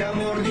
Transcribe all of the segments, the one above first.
que amor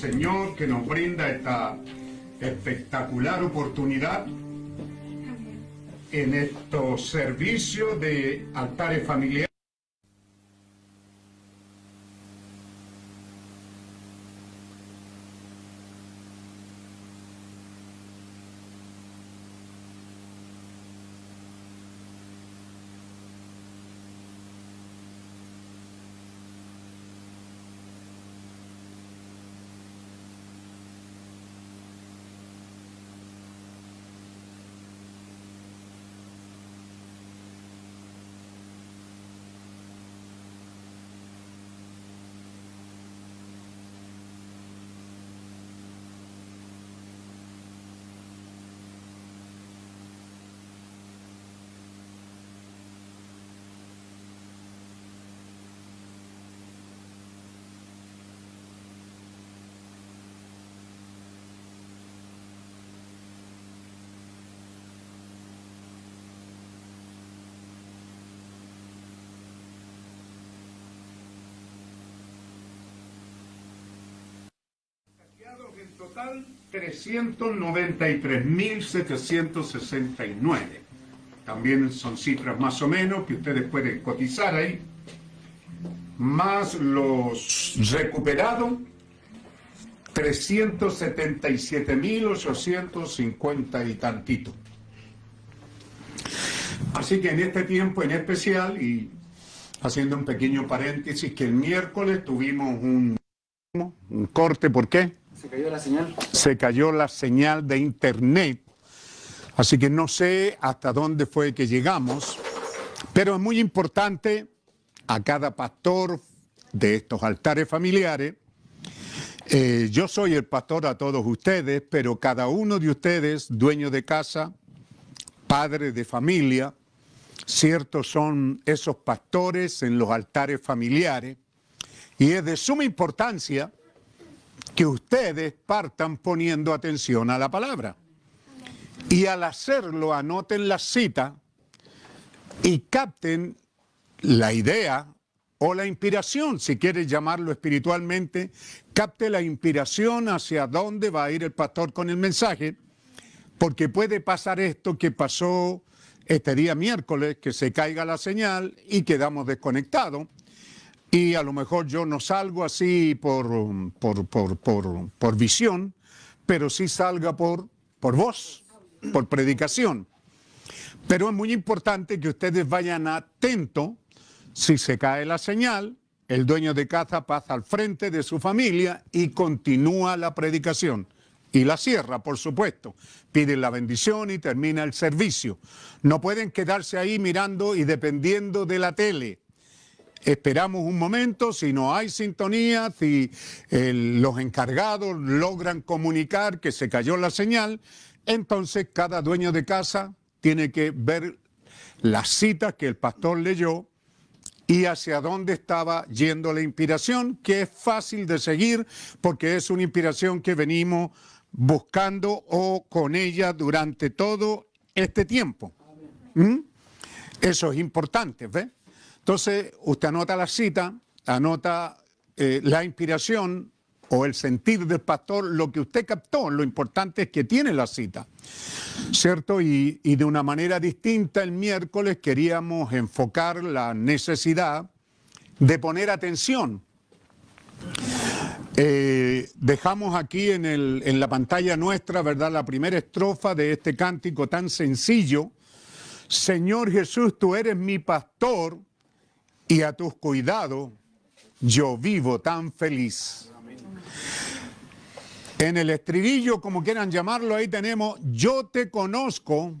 Señor que nos brinda esta espectacular oportunidad en estos servicios de altares familiares. Total, 393.769. También son cifras más o menos que ustedes pueden cotizar ahí. Más los recuperados, 377.850 y tantito. Así que en este tiempo en especial, y haciendo un pequeño paréntesis, que el miércoles tuvimos un, un corte, ¿por qué? Se cayó la señal. se cayó la señal de internet, así que no sé hasta dónde fue que llegamos, pero es muy importante a cada pastor de estos altares familiares. eh, yo soy el pastor a todos ustedes, pero cada uno de ustedes, dueño de casa, padre de familia, ciertos son esos pastores en los altares familiares, y es de suma importancia que ustedes partan poniendo atención a la palabra. Y al hacerlo, anoten la cita y capten la idea o la inspiración, si quieres llamarlo espiritualmente, capte la inspiración hacia dónde va a ir el pastor con el mensaje, porque puede pasar esto que pasó este día miércoles, que se caiga la señal y quedamos desconectados y a lo mejor yo no salgo así por, por, por, por, por visión, pero sí salga por, por voz, por predicación. Pero es muy importante que ustedes vayan atentos si se cae la señal, el dueño de casa pasa al frente de su familia y continúa la predicación. Y la cierra, por supuesto. Piden la bendición y termina el servicio. No pueden quedarse ahí mirando y dependiendo de la tele esperamos un momento, si no hay sintonía, si eh, los encargados logran comunicar que se cayó la señal, entonces cada dueño de casa tiene que ver las citas que el pastor leyó y hacia dónde estaba yendo la inspiración, que es fácil de seguir porque es una inspiración que venimos buscando o con ella durante todo este tiempo. ¿Mm? Eso es importante, ¿ves? Entonces, usted anota la cita, anota eh, la inspiración o el sentir del pastor, lo que usted captó, lo importante es que tiene la cita, ¿cierto? Y, de una manera distinta el miércoles queríamos enfocar la necesidad de poner atención. Eh, dejamos aquí en la pantalla nuestra, ¿verdad? La primera estrofa de este cántico tan sencillo. Señor Jesús, tú eres mi pastor y a tus cuidados yo vivo tan feliz. En el estribillo, como quieran llamarlo, ahí tenemos, yo te conozco,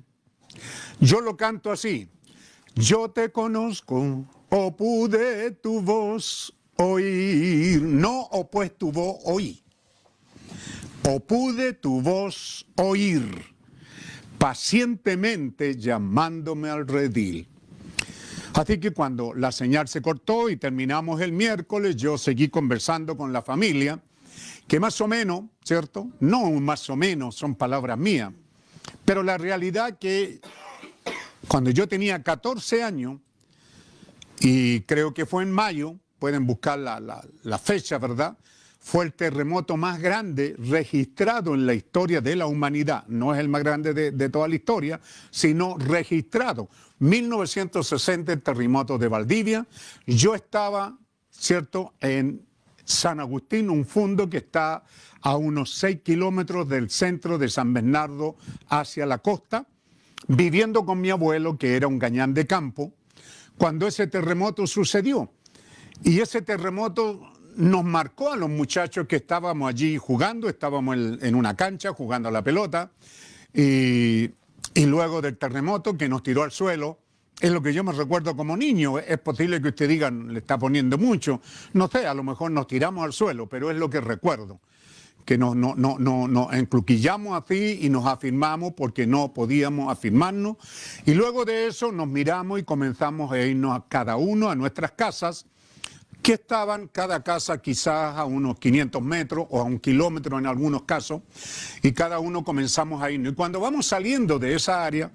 yo lo canto así, yo te conozco, o pude tu voz oír, no o pues tu voz oí, o pude tu voz oír, pacientemente llamándome al redil. Así que cuando la señal se cortó y terminamos el miércoles, yo seguí conversando con la familia, que más o menos, ¿cierto? No más o menos, son palabras mías, pero la realidad que cuando yo tenía 14 años, y creo que fue en mayo, pueden buscar la, la- la fecha, ¿verdad? Fue el terremoto más grande registrado en la historia de la humanidad. No es el más grande de, toda la historia, sino registrado. 1960, el terremoto de Valdivia. Yo estaba, ¿cierto?, en San Agustín, un fondo que está a unos 6 kilómetros del centro de San Bernardo hacia la costa, viviendo con mi abuelo, que era un gañán de campo, cuando ese terremoto sucedió. Y ese terremoto nos marcó a los muchachos que estábamos allí jugando, estábamos en, una cancha jugando a la pelota, y, luego del terremoto que nos tiró al suelo, es lo que yo me recuerdo como niño. Es posible que usted diga, le está poniendo mucho. No sé, a lo mejor nos tiramos al suelo, pero es lo que recuerdo. Que nos, no, encluquillamos así y nos afirmamos porque no podíamos afirmarnos. Y luego de eso nos miramos y comenzamos a irnos a cada uno a nuestras casas, que estaban cada casa quizás a unos 500 metros o a un kilómetro en algunos casos, y cada uno comenzamos a irnos. Y cuando vamos saliendo de esa área,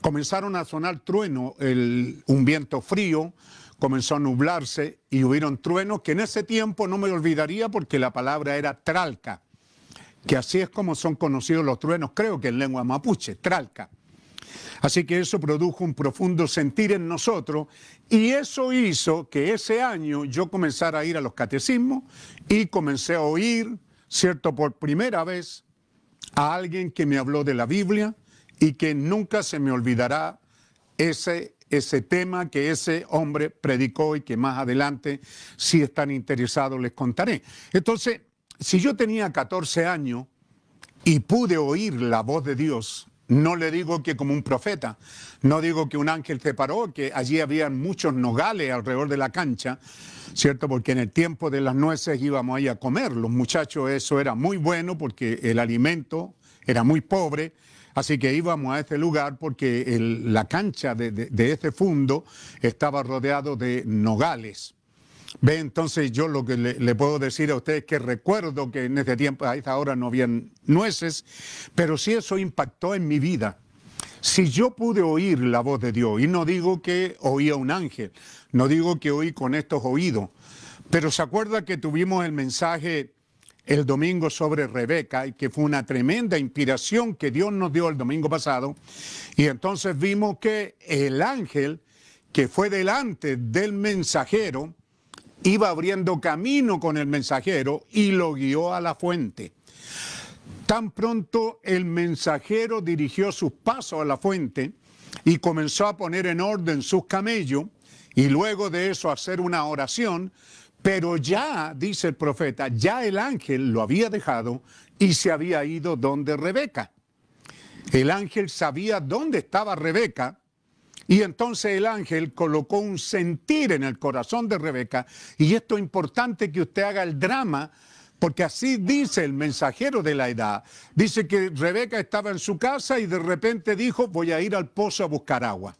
comenzaron a sonar truenos, un viento frío, comenzó a nublarse y hubieron truenos que en ese tiempo no me olvidaría porque la palabra era tralca, que así es como son conocidos los truenos, creo que en lengua mapuche, tralca. Así que eso produjo un profundo sentir en nosotros y eso hizo que ese año yo comenzara a ir a los catecismos y comencé a oír, ¿cierto? Por primera vez a alguien que me habló de la Biblia y que nunca se me olvidará ese, ese tema que ese hombre predicó y que más adelante, si están interesados, les contaré. Entonces, si yo tenía 14 años y pude oír la voz de Dios, no le digo que como un profeta, no digo que un ángel se paró, que allí habían muchos nogales alrededor de la cancha, ¿cierto? Porque en el tiempo de las nueces íbamos ahí a comer. Los muchachos eso era muy bueno porque el alimento era muy pobre. Así que íbamos a ese lugar porque la cancha de, de- de ese fondo estaba rodeado de nogales. Ve, entonces yo lo que le, puedo decir a ustedes es que recuerdo que en ese tiempo, a esa hora no habían nueces, pero sí eso impactó en mi vida. Si yo pude oír la voz de Dios, y no digo que oía un ángel, no digo que oí con estos oídos, pero se acuerda que tuvimos el mensaje el domingo sobre Rebeca y que fue una tremenda inspiración que Dios nos dio el domingo pasado, y entonces vimos que el ángel que fue delante del mensajero, iba abriendo camino con el mensajero y lo guió a la fuente. Tan pronto el mensajero dirigió sus pasos a la fuente y comenzó a poner en orden sus camellos y luego de eso hacer una oración, pero ya, dice el profeta, ya el ángel lo había dejado y se había ido donde Rebeca. El ángel sabía dónde estaba Rebeca y entonces el ángel colocó un sentir en el corazón de Rebeca. Y esto es importante que usted haga el drama, porque así dice el mensajero de la edad. Dice que Rebeca estaba en su casa y de repente dijo, voy a ir al pozo a buscar agua.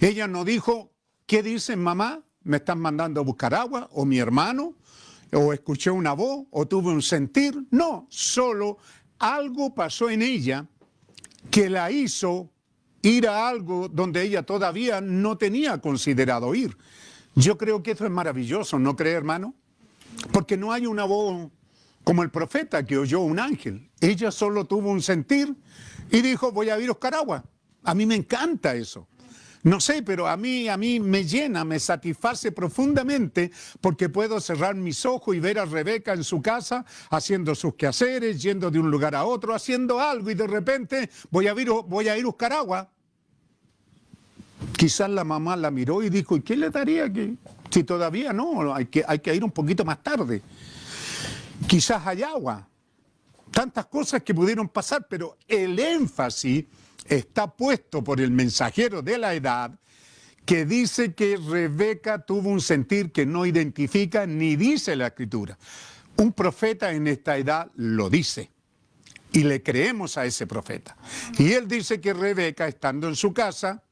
Ella no dijo, ¿qué dicen mamá? ¿Me están mandando a buscar agua? ¿O mi hermano? ¿O escuché una voz? ¿O tuve un sentir? No, solo algo pasó en ella que la hizo ir a algo donde ella todavía no tenía considerado ir. Yo creo que eso es maravilloso, ¿no cree, hermano? Porque no hay una voz como el profeta que oyó un ángel. Ella solo tuvo un sentir y dijo, voy a ir a buscar agua. A mí me encanta eso. No sé, pero a mí, a mí me llena, me satisface profundamente porque puedo cerrar mis ojos y ver a Rebeca en su casa haciendo sus quehaceres, yendo de un lugar a otro, haciendo algo y de repente voy a ir, a buscar agua. Quizás la mamá la miró y dijo, ¿y qué le daría que si todavía no? Hay que, hay que ir un poquito más tarde. Quizás hay agua. Tantas cosas que pudieron pasar, pero el énfasis está puesto por el mensajero de la edad que dice que Rebeca tuvo un sentir que no identifica ni dice la escritura. Un profeta en esta edad lo dice y le creemos a ese profeta. Y él dice que Rebeca, estando en su casa,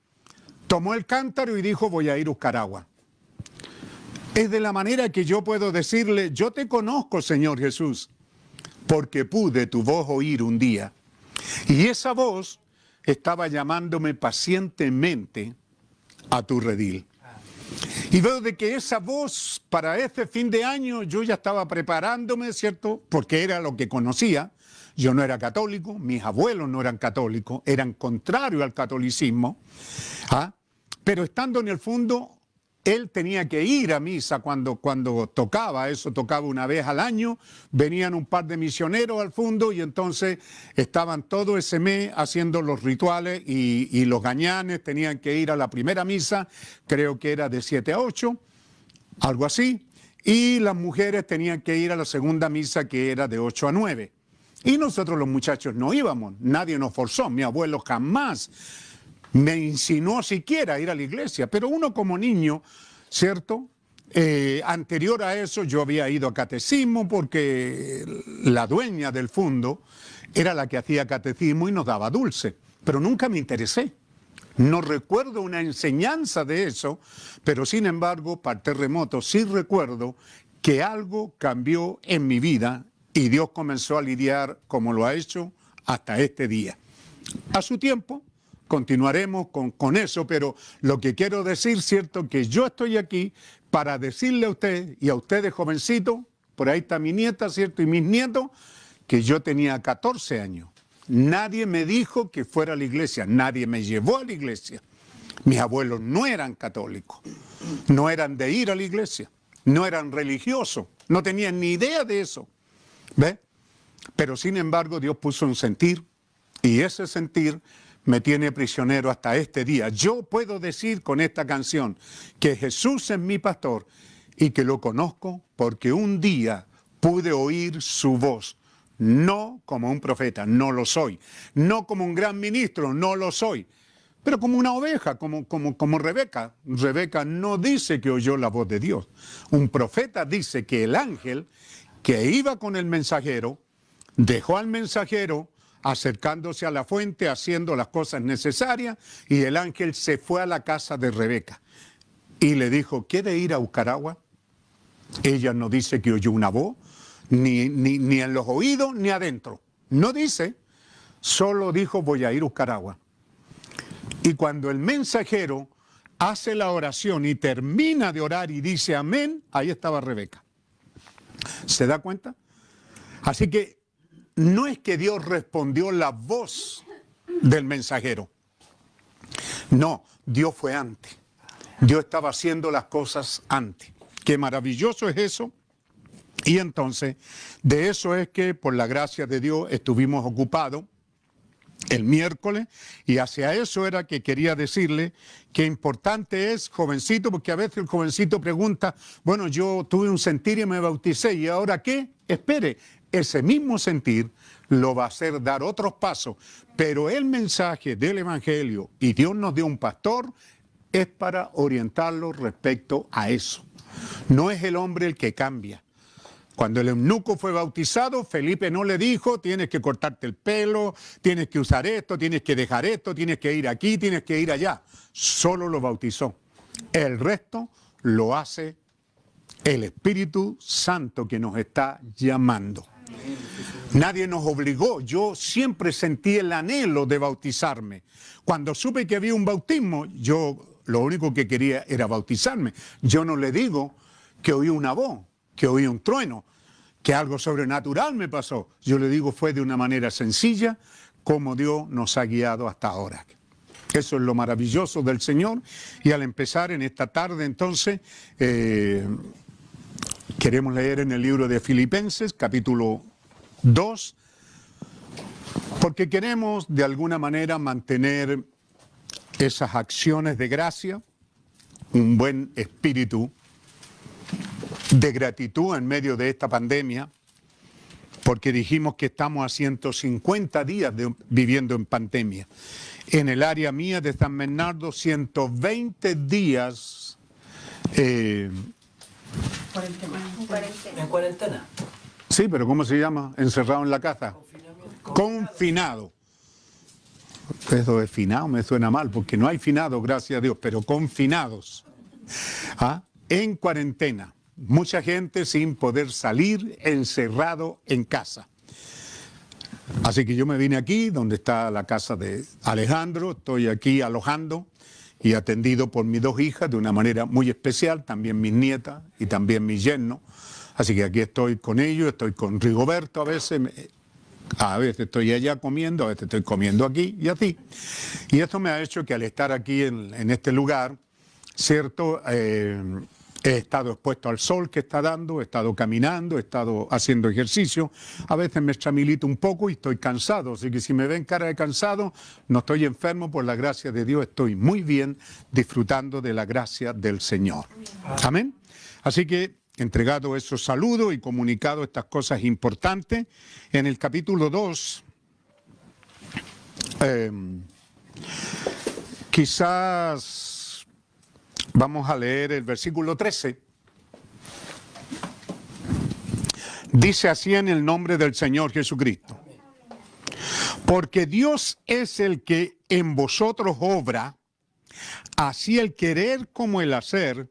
tomó el cántaro y dijo, voy a ir a buscar agua. Es de la manera que yo puedo decirle, yo te conozco, Señor Jesús, porque pude tu voz oír un día. Y esa voz estaba llamándome pacientemente a tu redil. Y veo de que esa voz para este fin de año yo ya estaba preparándome, ¿cierto? Porque era lo que conocía. Yo no era católico, mis abuelos no eran católicos, eran contrarios al catolicismo. ¿ah? Pero estando en el fondo, él tenía que ir a misa cuando, cuando tocaba, eso tocaba una vez al año, venían un par de misioneros al fondo y entonces estaban todo ese mes haciendo los rituales y, y los gañanes tenían que ir a la primera misa, creo que era de 7 a 8, algo así, y las mujeres tenían que ir a la segunda misa que era de 8 a 9. Y nosotros los muchachos no íbamos, nadie nos forzó, mi abuelo jamás me insinuó siquiera ir a la iglesia, pero uno como niño, ¿cierto? Eh, anterior a eso yo había ido a catecismo porque la dueña del fondo era la que hacía catecismo y nos daba dulce, pero nunca me interesé. No recuerdo una enseñanza de eso, pero sin embargo, para terremoto sí recuerdo que algo cambió en mi vida y Dios comenzó a lidiar como lo ha hecho hasta este día. A su tiempo, continuaremos con, con, eso, pero lo que quiero decir, cierto, que yo estoy aquí para decirle a usted y a ustedes jovencitos, por ahí está mi nieta, cierto, y mis nietos, que yo tenía 14 años. Nadie me dijo que fuera a la iglesia, nadie me llevó a la iglesia. Mis abuelos no eran católicos, no eran de ir a la iglesia, no eran religiosos, no tenían ni idea de eso. ¿Ve? Pero sin embargo Dios puso un sentir y ese sentir me tiene prisionero hasta este día. Yo puedo decir con esta canción que Jesús es mi pastor y que lo conozco porque un día pude oír su voz. No como un profeta, no lo soy. No como un gran ministro, no lo soy. Pero como una oveja, como, como, como Rebeca. Rebeca no dice que oyó la voz de Dios. Un profeta dice que el ángel que iba con el mensajero dejó al mensajero acercándose a la fuente, haciendo las cosas necesarias, y el ángel se fue a la casa de Rebeca y le dijo, ¿quiere ir a buscar agua? Ella no dice que oyó una voz, ni, ni, ni en los oídos, ni adentro. No dice, solo dijo, voy a ir a buscar agua. Y cuando el mensajero hace la oración y termina de orar y dice amén, ahí estaba Rebeca. ¿Se da cuenta? Así que no es que Dios respondió la voz del mensajero. No, Dios fue antes. Dios estaba haciendo las cosas antes. Qué maravilloso es eso. Y entonces, de eso es que por la gracia de Dios estuvimos ocupados el miércoles y hacia eso era que quería decirle que importante es, jovencito, porque a veces el jovencito pregunta, bueno, yo tuve un sentir y me bauticé, ¿y ahora qué? Espere, ese mismo sentir lo va a hacer dar otros pasos, pero el mensaje del Evangelio, y Dios nos dio un pastor, es para orientarlo respecto a eso. No es el hombre el que cambia. Cuando el eunuco fue bautizado, Felipe no le dijo, tienes que cortarte el pelo, tienes que usar esto, tienes que dejar esto, tienes que ir aquí, tienes que ir allá. Solo lo bautizó. El resto lo hace el Espíritu Santo que nos está llamando. Nadie nos obligó. Yo siempre sentí el anhelo de bautizarme. Cuando supe que había un bautismo, yo lo único que quería era bautizarme. Yo no le digo que oí una voz, que oí un trueno, que algo sobrenatural me pasó. Yo le digo fue de una manera sencilla como Dios nos ha guiado hasta ahora. Eso es lo maravilloso del Señor. Y al empezar en esta tarde, entonces, eh, queremos leer en el libro de Filipenses, capítulo 2, porque queremos de alguna manera mantener esas acciones de gracia, un buen espíritu de gratitud en medio de esta pandemia, porque dijimos que estamos a 150 días viviendo en pandemia. En el área mía de San Bernardo, 120 días eh, en cuarentena. Sí, pero ¿cómo se llama? Encerrado en la casa. Confinado. Eso de finado me suena mal, porque no hay finado, gracias a Dios, pero confinados. ¿Ah? En cuarentena. Mucha gente sin poder salir, encerrado en casa. Así que yo me vine aquí, donde está la casa de Alejandro, estoy aquí alojando y atendido por mis dos hijas de una manera muy especial, también mis nietas y también mi yerno. Así que aquí estoy con ellos, estoy con Rigoberto a veces, a veces estoy allá comiendo, a veces estoy comiendo aquí y así. Y esto me ha hecho que al estar aquí en, este lugar, ¿cierto? Eh, He estado expuesto al sol que está dando, he estado caminando, he estado haciendo ejercicio. A veces me extramilito un poco y estoy cansado. Así que si me ven cara de cansado, no estoy enfermo, por la gracia de Dios estoy muy bien disfrutando de la gracia del Señor. Amén. Así que entregado esos saludos y comunicado estas cosas importantes, en el capítulo 2, eh, quizás Vamos a leer el versículo 13. Dice así en el nombre del Señor Jesucristo. Porque Dios es el que en vosotros obra, así el querer como el hacer,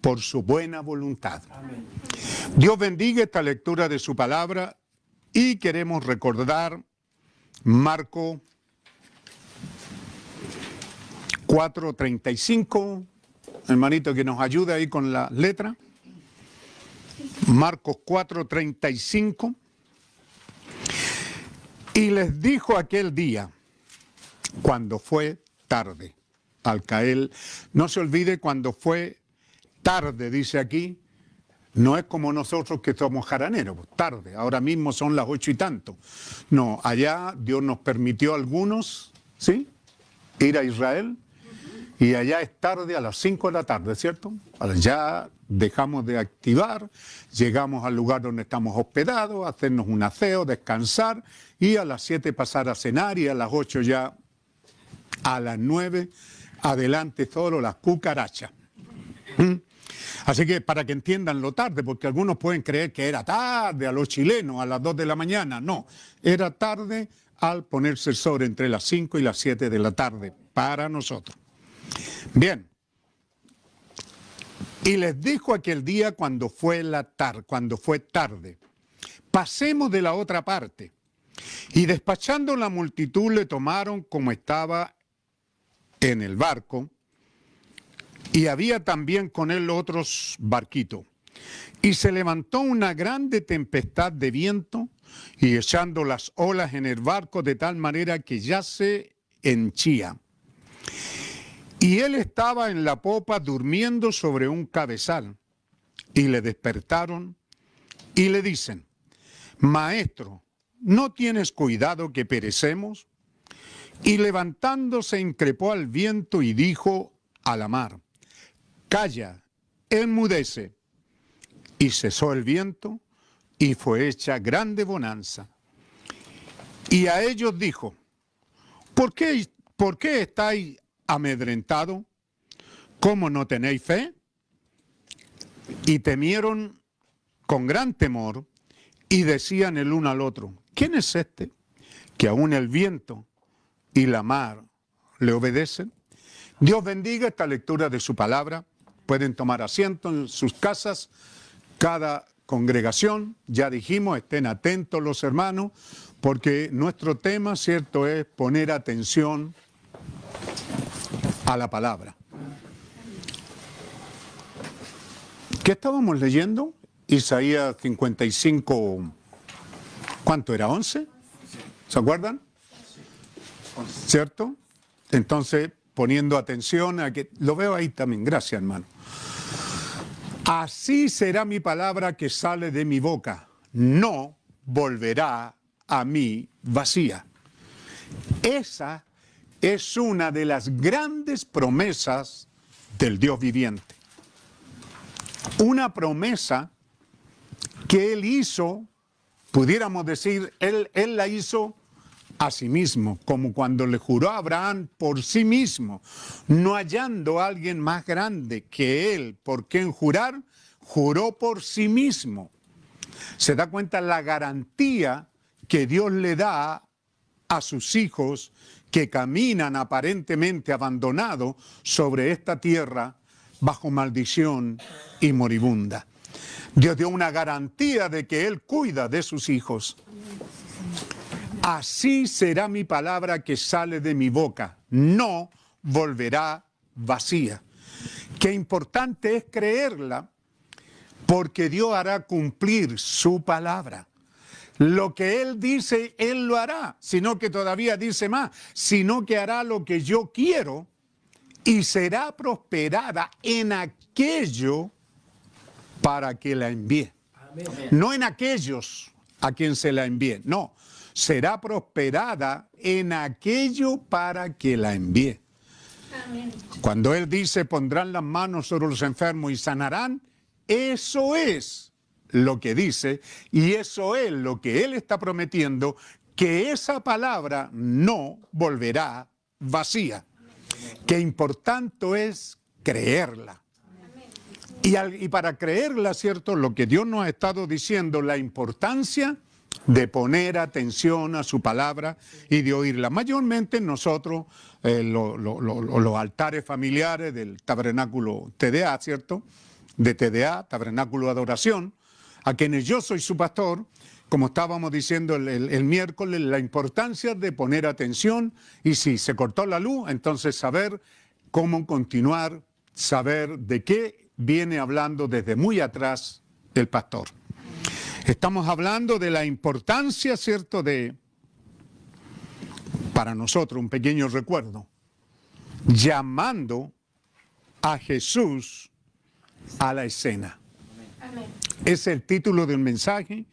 por su buena voluntad. Dios bendiga esta lectura de su palabra y queremos recordar Marco 4.35, hermanito que nos ayude ahí con la letra. Marcos 4.35. Y les dijo aquel día, cuando fue tarde, al caer, no se olvide cuando fue tarde, dice aquí, no es como nosotros que somos jaraneros, tarde, ahora mismo son las ocho y tanto. No, allá Dios nos permitió a algunos, ¿sí? Ir a Israel y allá es tarde a las 5 de la tarde, ¿cierto? Ya dejamos de activar, llegamos al lugar donde estamos hospedados, hacernos un aseo, descansar y a las 7 pasar a cenar y a las 8 ya a las 9 adelante solo las cucarachas. ¿Mm? Así que para que entiendan lo tarde, porque algunos pueden creer que era tarde a los chilenos, a las 2 de la mañana. No, era tarde al ponerse el sol entre las 5 y las 7 de la tarde para nosotros. Bien. Y les dijo aquel día cuando fue la tarde, cuando fue tarde, pasemos de la otra parte. Y despachando la multitud le tomaron como estaba en el barco, y había también con él otros barquitos. Y se levantó una grande tempestad de viento y echando las olas en el barco de tal manera que ya se henchía. Y él estaba en la popa durmiendo sobre un cabezal. Y le despertaron y le dicen, Maestro, ¿no tienes cuidado que perecemos? Y levantándose increpó al viento y dijo a la mar, Calla, enmudece. Y cesó el viento y fue hecha grande bonanza. Y a ellos dijo, ¿por qué, ¿por qué estáis amedrentado? ¿Cómo no tenéis fe? Y temieron con gran temor y decían el uno al otro, ¿quién es este que aún el viento y la mar le obedecen? Dios bendiga esta lectura de su palabra. Pueden tomar asiento en sus casas, cada congregación, ya dijimos, estén atentos los hermanos, porque nuestro tema, cierto, es poner atención a la palabra. ¿Qué estábamos leyendo? Isaías 55, ¿cuánto era? ¿11? ¿Se acuerdan? ¿Cierto? Entonces, poniendo atención a que... Lo veo ahí también, gracias hermano. Así será mi palabra que sale de mi boca, no volverá a mí vacía. Esa es una de las grandes promesas del Dios viviente. Una promesa que Él hizo, pudiéramos decir, Él, él la hizo a sí mismo, como cuando le juró a Abraham por sí mismo, no hallando a alguien más grande que Él por quien jurar, juró por sí mismo. Se da cuenta la garantía que Dios le da a sus hijos que caminan aparentemente abandonados sobre esta tierra bajo maldición y moribunda. Dios dio una garantía de que Él cuida de sus hijos. Así será mi palabra que sale de mi boca. No volverá vacía. Qué importante es creerla porque Dios hará cumplir su palabra. Lo que Él dice, Él lo hará, sino que todavía dice más, sino que hará lo que yo quiero y será prosperada en aquello para que la envíe. No en aquellos a quien se la envíe, no, será prosperada en aquello para que la envíe. Cuando Él dice pondrán las manos sobre los enfermos y sanarán, eso es lo que dice y eso es lo que Él está prometiendo, que esa palabra no volverá vacía. Qué importante es creerla. Y, para creerla, ¿cierto? Lo que Dios nos ha estado diciendo, la importancia de poner atención a su palabra y de oírla. Mayormente nosotros, eh, los altares familiares del tabernáculo TDA, ¿cierto? De TDA, tabernáculo de adoración, a quienes yo soy su pastor, como estábamos diciendo el, miércoles, la importancia de poner atención y si se cortó la luz, entonces saber cómo continuar, saber de qué viene hablando desde muy atrás el pastor. Estamos hablando de la importancia, ¿cierto?, de, para nosotros, un pequeño recuerdo, llamando a Jesús a la escena. Es el título del mensaje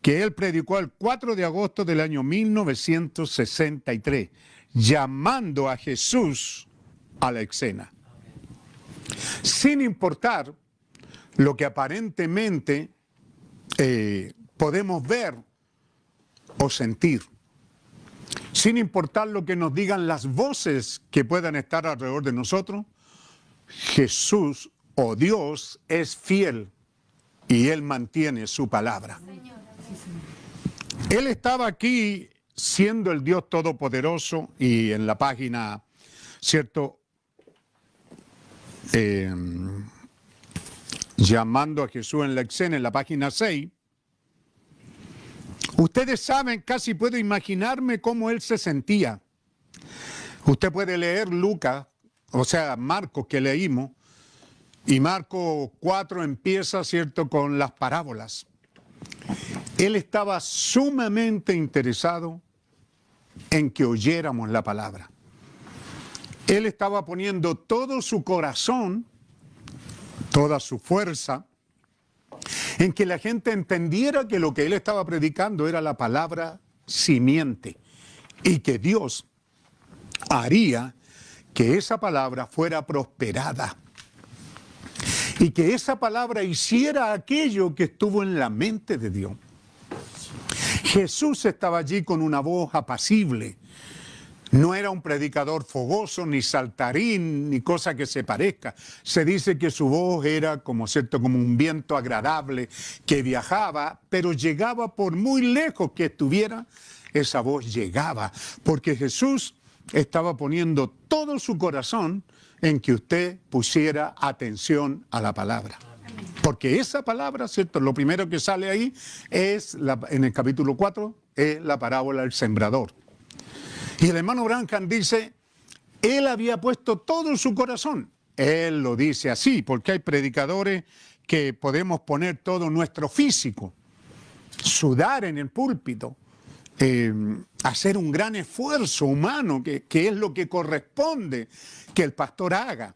que él predicó el 4 de agosto del año 1963, llamando a Jesús a la escena. Sin importar lo que aparentemente eh, podemos ver o sentir, sin importar lo que nos digan las voces que puedan estar alrededor de nosotros, Jesús o Dios es fiel y Él mantiene su palabra. Él estaba aquí siendo el Dios Todopoderoso y en la página, ¿cierto? Eh, llamando a Jesús en la escena, en la página 6, ustedes saben, casi puedo imaginarme cómo él se sentía. Usted puede leer Lucas, o sea, Marcos que leímos, y Marcos 4 empieza, ¿cierto?, con las parábolas. Él estaba sumamente interesado en que oyéramos la palabra. Él estaba poniendo todo su corazón toda su fuerza, en que la gente entendiera que lo que él estaba predicando era la palabra simiente y que Dios haría que esa palabra fuera prosperada y que esa palabra hiciera aquello que estuvo en la mente de Dios. Jesús estaba allí con una voz apacible, no era un predicador fogoso, ni saltarín, ni cosa que se parezca. Se dice que su voz era como cierto, como un viento agradable que viajaba, pero llegaba por muy lejos que estuviera, esa voz llegaba, porque Jesús estaba poniendo todo su corazón en que usted pusiera atención a la palabra. Porque esa palabra, ¿cierto? Lo primero que sale ahí es, en el capítulo 4, es la parábola del sembrador. Y el hermano Branham dice, él había puesto todo su corazón. Él lo dice así, porque hay predicadores que podemos poner todo nuestro físico, sudar en el púlpito, eh, hacer un gran esfuerzo humano, que, que es lo que corresponde que el pastor haga.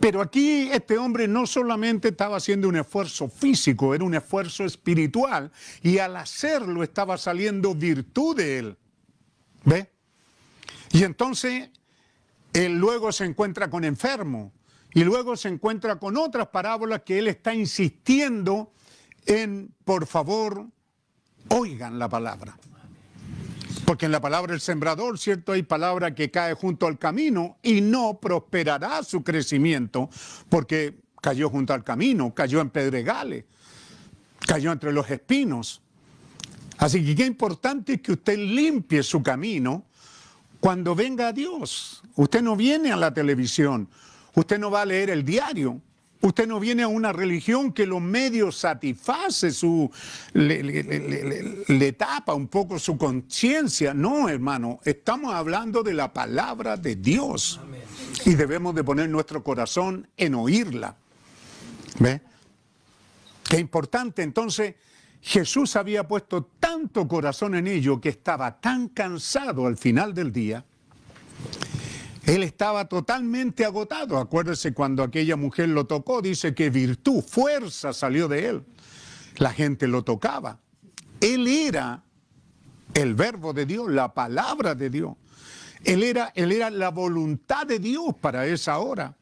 Pero aquí este hombre no solamente estaba haciendo un esfuerzo físico, era un esfuerzo espiritual y al hacerlo estaba saliendo virtud de él. ¿Ve? Y entonces él luego se encuentra con enfermo y luego se encuentra con otras parábolas que él está insistiendo en, por favor, oigan la palabra. Porque en la palabra del sembrador, ¿cierto? Hay palabra que cae junto al camino y no prosperará su crecimiento porque cayó junto al camino, cayó en pedregales, cayó entre los espinos. Así que qué importante es que usted limpie su camino cuando venga Dios. Usted no viene a la televisión, usted no va a leer el diario, Usted no viene a una religión que los medios satisface su, le, tapa un poco su conciencia. No, hermano, estamos hablando de la palabra de Dios. Y debemos de poner nuestro corazón en oírla. ¿Ve? Qué importante. Entonces, Jesús había puesto tanto corazón en ello que estaba tan cansado al final del día. Él estaba totalmente agotado. Acuérdese cuando aquella mujer lo tocó, dice que virtud, fuerza salió de él. La gente lo tocaba. Él era el verbo de Dios, la palabra de Dios. Él era, él era la voluntad de Dios para esa hora.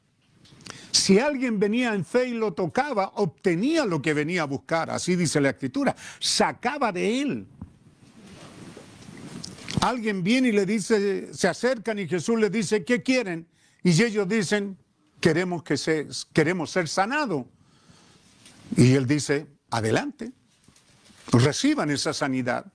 Si alguien venía en fe y lo tocaba, obtenía lo que venía a buscar. Así dice la escritura. Sacaba de él. Alguien viene y le dice, se acercan y Jesús les dice, ¿qué quieren? Y ellos dicen, queremos, que se, queremos ser sanados. Y él dice, adelante, reciban esa sanidad.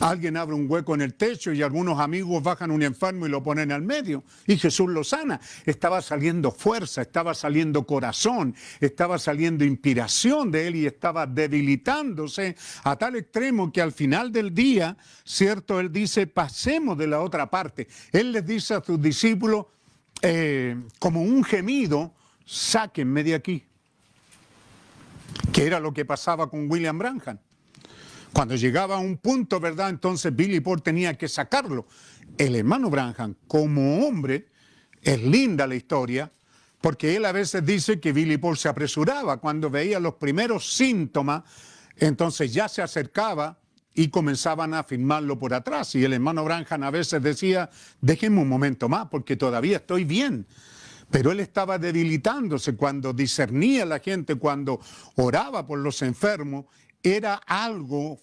Alguien abre un hueco en el techo y algunos amigos bajan un enfermo y lo ponen al medio. Y Jesús lo sana. Estaba saliendo fuerza, estaba saliendo corazón, estaba saliendo inspiración de él y estaba debilitándose a tal extremo que al final del día, cierto, él dice, pasemos de la otra parte. Él les dice a sus discípulos, eh, como un gemido, sáquenme de aquí. Que era lo que pasaba con William Branham. Cuando llegaba a un punto, ¿verdad? Entonces Billy Paul tenía que sacarlo. El hermano Branham, como hombre, es linda la historia, porque él a veces dice que Billy Paul se apresuraba cuando veía los primeros síntomas, entonces ya se acercaba y comenzaban a firmarlo por atrás. Y el hermano Branham a veces decía, déjenme un momento más, porque todavía estoy bien. Pero él estaba debilitándose cuando discernía a la gente, cuando oraba por los enfermos, era algo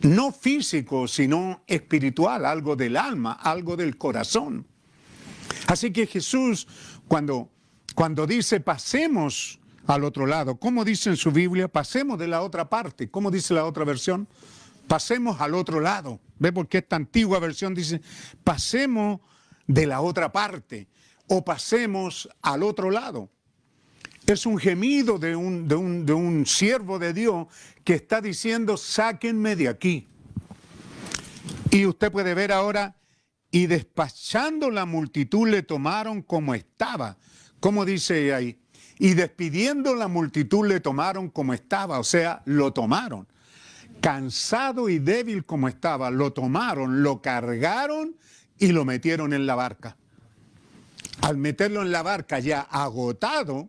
no físico, sino espiritual, algo del alma, algo del corazón. Así que Jesús, cuando, cuando dice pasemos al otro lado, ¿cómo dice en su Biblia? Pasemos de la otra parte. ¿Cómo dice la otra versión? Pasemos al otro lado. ¿Ve por qué esta antigua versión dice pasemos de la otra parte o pasemos al otro lado? Es un gemido de un, siervo de Dios que está diciendo, sáquenme de aquí. Y usted puede ver ahora, y despachando la multitud le tomaron como estaba. ¿Cómo dice ahí? Y despidiendo la multitud le tomaron como estaba, o sea, lo tomaron. Cansado y débil como estaba, lo tomaron, lo cargaron y lo metieron en la barca. Al meterlo en la barca ya agotado,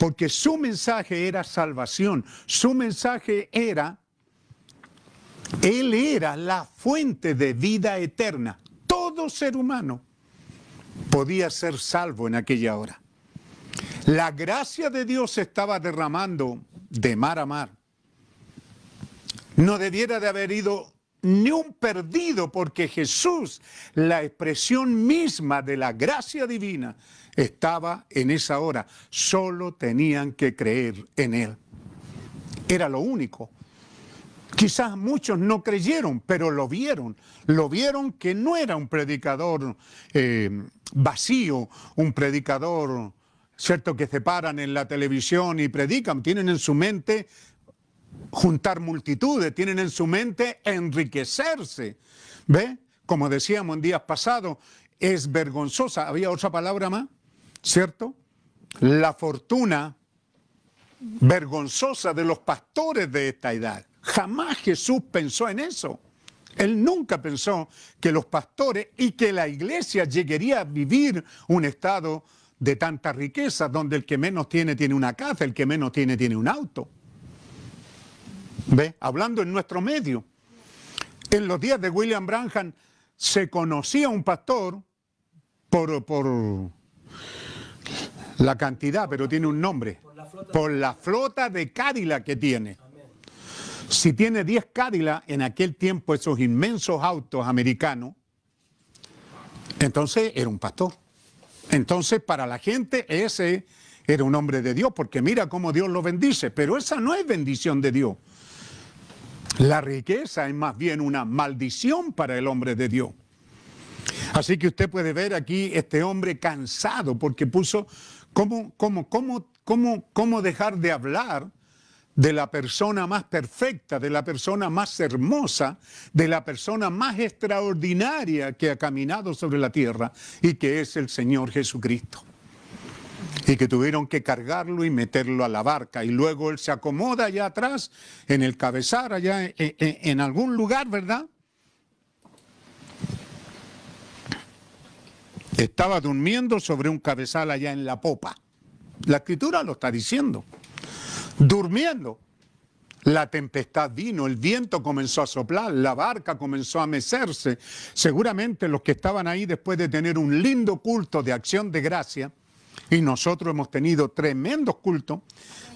porque su mensaje era salvación, su mensaje era, Él era la fuente de vida eterna. Todo ser humano podía ser salvo en aquella hora. La gracia de Dios se estaba derramando de mar a mar. No debiera de haber ido ni un perdido, porque Jesús, la expresión misma de la gracia divina, estaba en esa hora. Solo tenían que creer en Él. Era lo único. Quizás muchos no creyeron, pero lo vieron. Lo vieron que no era un predicador eh, vacío, un predicador, ¿cierto?, que se paran en la televisión y predican. Tienen en su mente juntar multitudes, tienen en su mente enriquecerse. ¿Ve? Como decíamos en días pasados, es vergonzosa. ¿Había otra palabra más? ¿Cierto? La fortuna vergonzosa de los pastores de esta edad. Jamás Jesús pensó en eso. Él nunca pensó que los pastores y que la iglesia llegaría a vivir un estado de tanta riqueza, donde el que menos tiene tiene una casa, el que menos tiene tiene un auto. ¿Ve? Hablando en nuestro medio. En los días de William Branham se conocía un pastor por, por la cantidad, pero tiene un nombre. Por la flota de Cadillac que tiene. Si tiene 10 Cadillac en aquel tiempo, esos inmensos autos americanos, entonces era un pastor. Entonces, para la gente, ese era un hombre de Dios, porque mira cómo Dios lo bendice, pero esa no es bendición de Dios. La riqueza es más bien una maldición para el hombre de Dios. Así que usted puede ver aquí este hombre cansado porque puso ¿Cómo, cómo, cómo, cómo, cómo dejar de hablar de la persona más perfecta, de la persona más hermosa, de la persona más extraordinaria que ha caminado sobre la tierra y que es el Señor Jesucristo? y que tuvieron que cargarlo y meterlo a la barca. Y luego él se acomoda allá atrás, en el cabezar, allá en, en- en algún lugar, ¿verdad? Estaba durmiendo sobre un cabezal allá en la popa. La escritura lo está diciendo. Durmiendo. La tempestad vino, el viento comenzó a soplar, la barca comenzó a mecerse. Seguramente los que estaban ahí después de tener un lindo culto de acción de gracia, y nosotros hemos tenido tremendos cultos,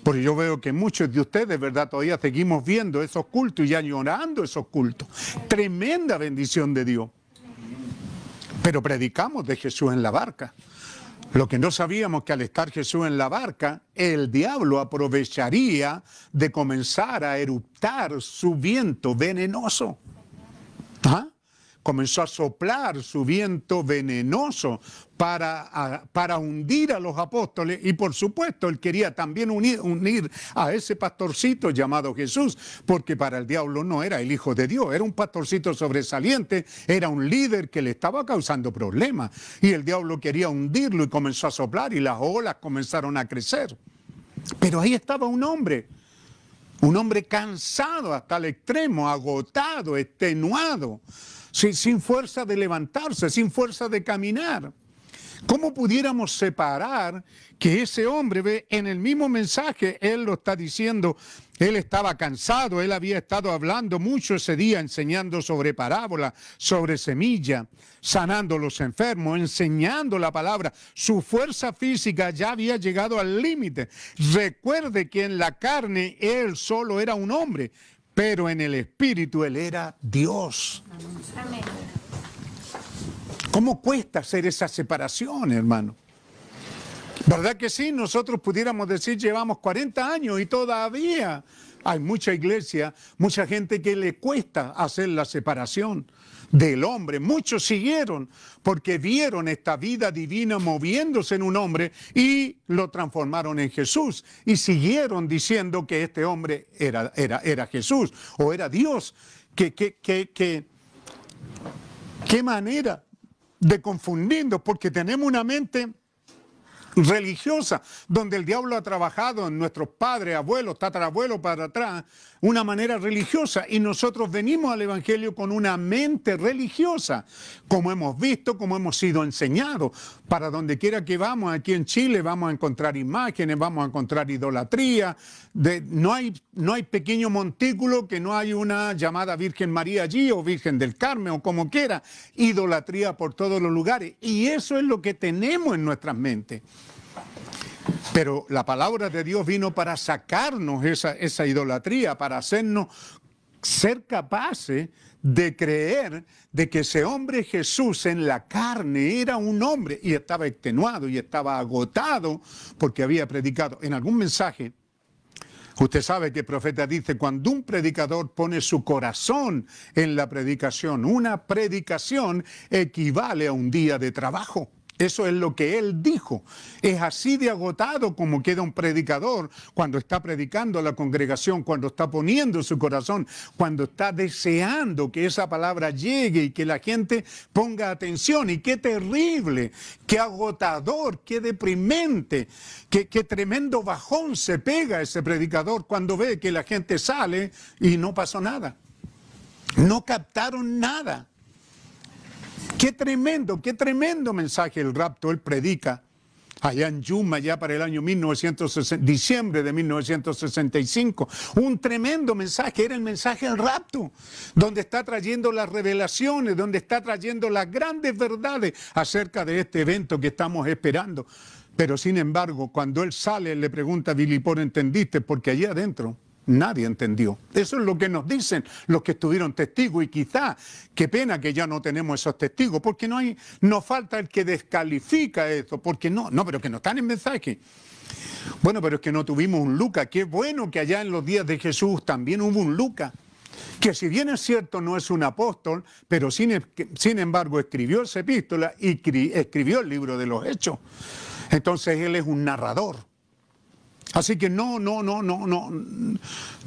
porque yo veo que muchos de ustedes, ¿verdad? Todavía seguimos viendo esos cultos y añorando esos cultos. Tremenda bendición de Dios. Pero predicamos de Jesús en la barca. Lo que no sabíamos que al estar Jesús en la barca, el diablo aprovecharía de comenzar a eruptar su viento venenoso. ¿Ah? Comenzó a soplar su viento venenoso para, para hundir a los apóstoles y por supuesto él quería también unir, unir a ese pastorcito llamado Jesús, porque para el diablo no era el Hijo de Dios, era un pastorcito sobresaliente, era un líder que le estaba causando problemas y el diablo quería hundirlo y comenzó a soplar y las olas comenzaron a crecer. Pero ahí estaba un hombre un hombre cansado hasta el extremo, agotado, extenuado, sin, fuerza de levantarse, sin fuerza de caminar. ¿Cómo pudiéramos separar que ese hombre ve en el mismo mensaje, él lo está diciendo, él estaba cansado, él había estado hablando mucho ese día, enseñando sobre parábola, sobre semilla, sanando a los enfermos, enseñando la palabra. Su fuerza física ya había llegado al límite. Recuerde que en la carne él solo era un hombre, pero en el espíritu él era Dios. ¿Cómo cuesta hacer esa separación, hermano? ¿Verdad que sí? Nosotros pudiéramos decir, llevamos 40 años y todavía hay mucha iglesia, mucha gente que le cuesta hacer la separación del hombre. Muchos siguieron porque vieron esta vida divina moviéndose en un hombre y lo transformaron en Jesús. Y siguieron diciendo que este hombre era, era, era Jesús o era Dios. Que, que, que, que, qué manera de confundirnos porque tenemos una mente religiosa, donde el diablo ha trabajado en nuestros padres, abuelos, tatarabuelos para atrás, una manera religiosa. Y nosotros venimos al Evangelio con una mente religiosa, como hemos visto, como hemos sido enseñados. Para donde quiera que vamos, aquí en Chile, vamos a encontrar imágenes, vamos a encontrar idolatría. No, hay, no hay pequeño montículo que no hay una llamada Virgen María allí o Virgen del Carmen o como quiera. Idolatría por todos los lugares. Y eso es lo que tenemos en nuestras mentes. Pero la palabra de Dios vino para sacarnos esa, esa idolatría, para hacernos ser capaces de creer de que ese hombre Jesús en la carne era un hombre y estaba extenuado y estaba agotado porque había predicado en algún mensaje. Usted sabe que el profeta dice, cuando un predicador pone su corazón en la predicación, una predicación equivale a un día de trabajo. Eso es lo que él dijo. Es así de agotado como queda un predicador cuando está predicando a la congregación, cuando está poniendo su corazón, cuando está deseando que esa palabra llegue y que la gente ponga atención. Y qué terrible, qué agotador, qué deprimente, qué, qué tremendo bajón se pega ese predicador cuando ve que la gente sale y no pasó nada. No captaron nada. Qué tremendo, qué tremendo mensaje el rapto él predica allá en Yuma, ya para el año 1960, diciembre de 1965. Un tremendo mensaje, era el mensaje del rapto, donde está trayendo las revelaciones, donde está trayendo las grandes verdades acerca de este evento que estamos esperando. Pero sin embargo, cuando él sale, le pregunta a ¿entendiste? Porque allí adentro Nadie entendió. Eso es lo que nos dicen los que estuvieron testigos y quizá, qué pena que ya no tenemos esos testigos, porque no hay, nos falta el que descalifica eso, porque no, no, pero que no están en mensaje. Bueno, pero es que no tuvimos un Lucas. Qué bueno que allá en los días de Jesús también hubo un Lucas, que si bien es cierto no es un apóstol, pero sin, sin embargo escribió esa epístola y escribió el libro de los Hechos. Entonces él es un narrador. Así que no, no, no, no, no,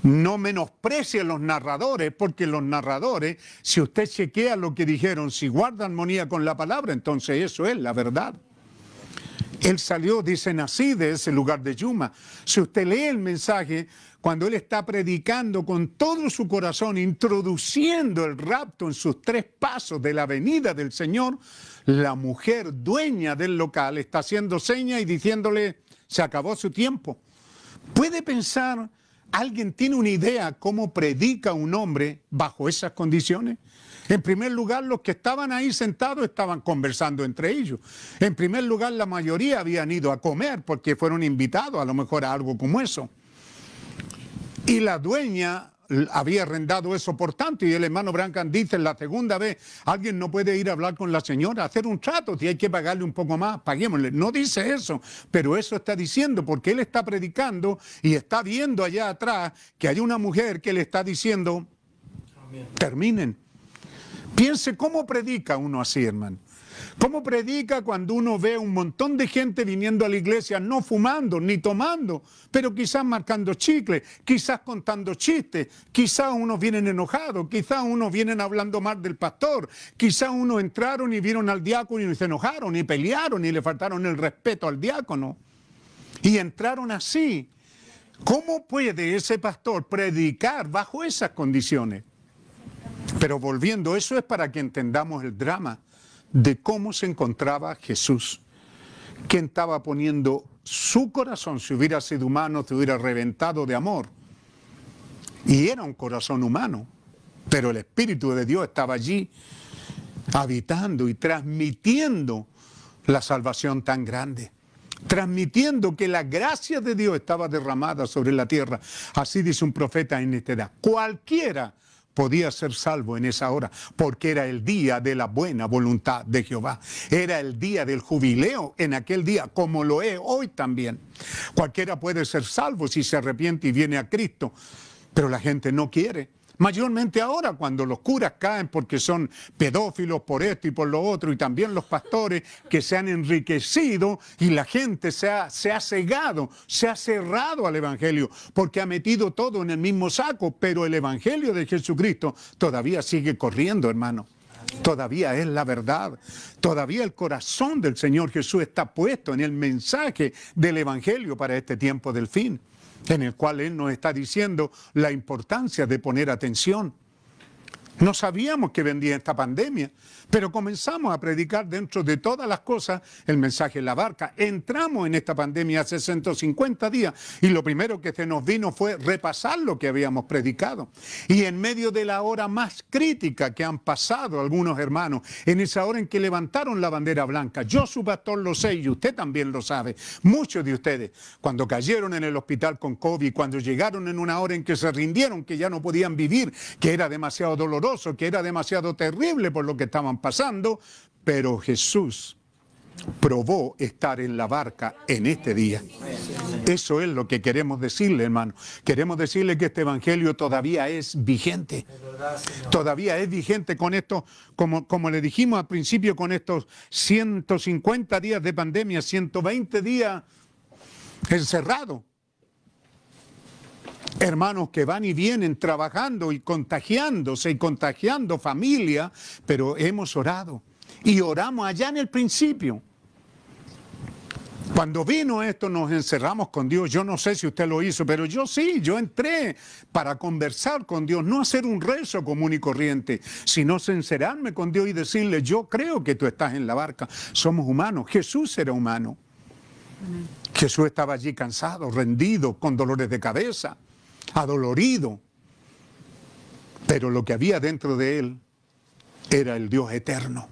no menosprecie a los narradores, porque los narradores, si usted chequea lo que dijeron, si guarda armonía con la palabra, entonces eso es la verdad. Él salió, dicen así, de ese lugar de Yuma. Si usted lee el mensaje, cuando él está predicando con todo su corazón, introduciendo el rapto en sus tres pasos de la venida del Señor, la mujer dueña del local está haciendo señas y diciéndole, se acabó su tiempo. ¿Puede pensar, alguien tiene una idea cómo predica un hombre bajo esas condiciones? En primer lugar, los que estaban ahí sentados estaban conversando entre ellos. En primer lugar, la mayoría habían ido a comer porque fueron invitados a lo mejor a algo como eso. Y la dueña había arrendado eso por tanto y el hermano Brancan dice la segunda vez, alguien no puede ir a hablar con la señora, hacer un trato, si hay que pagarle un poco más, paguémosle. No dice eso, pero eso está diciendo porque él está predicando y está viendo allá atrás que hay una mujer que le está diciendo, terminen. Piense cómo predica uno así, hermano. ¿Cómo predica cuando uno ve un montón de gente viniendo a la iglesia no fumando ni tomando, pero quizás marcando chicle, quizás contando chistes, quizás unos vienen enojados, quizás unos vienen hablando mal del pastor, quizás unos entraron y vieron al diácono y se enojaron y pelearon y le faltaron el respeto al diácono y entraron así. ¿Cómo puede ese pastor predicar bajo esas condiciones? Pero volviendo, eso es para que entendamos el drama de cómo se encontraba Jesús, quien estaba poniendo su corazón, si hubiera sido humano, se hubiera reventado de amor. Y era un corazón humano, pero el Espíritu de Dios estaba allí, habitando y transmitiendo la salvación tan grande transmitiendo que la gracia de Dios estaba derramada sobre la tierra. Así dice un profeta en esta edad. Cualquiera podía ser salvo en esa hora, porque era el día de la buena voluntad de Jehová. Era el día del jubileo en aquel día, como lo es hoy también. Cualquiera puede ser salvo si se arrepiente y viene a Cristo, pero la gente no quiere. Mayormente ahora cuando los curas caen porque son pedófilos por esto y por lo otro, y también los pastores que se han enriquecido y la gente se ha, se ha cegado, se ha cerrado al Evangelio, porque ha metido todo en el mismo saco, pero el Evangelio de Jesucristo todavía sigue corriendo, hermano. Todavía es la verdad. Todavía el corazón del Señor Jesús está puesto en el mensaje del Evangelio para este tiempo del fin en el cual Él nos está diciendo la importancia de poner atención. No sabíamos que vendía esta pandemia. Pero comenzamos a predicar dentro de todas las cosas el mensaje de la barca. Entramos en esta pandemia hace 150 días y lo primero que se nos vino fue repasar lo que habíamos predicado. Y en medio de la hora más crítica que han pasado algunos hermanos, en esa hora en que levantaron la bandera blanca, yo su pastor lo sé y usted también lo sabe, muchos de ustedes, cuando cayeron en el hospital con COVID, cuando llegaron en una hora en que se rindieron, que ya no podían vivir, que era demasiado doloroso, que era demasiado terrible por lo que estaban pasando, pero Jesús probó estar en la barca en este día. Eso es lo que queremos decirle, hermano. Queremos decirle que este evangelio todavía es vigente. Todavía es vigente con esto, como, como le dijimos al principio, con estos 150 días de pandemia, 120 días encerrado. Hermanos que van y vienen trabajando y contagiándose y contagiando familia, pero hemos orado y oramos allá en el principio. Cuando vino esto nos encerramos con Dios. Yo no sé si usted lo hizo, pero yo sí, yo entré para conversar con Dios, no hacer un rezo común y corriente, sino sincerarme con Dios y decirle, yo creo que tú estás en la barca. Somos humanos, Jesús era humano. Jesús estaba allí cansado, rendido, con dolores de cabeza adolorido. Pero lo que había dentro de él era el Dios eterno.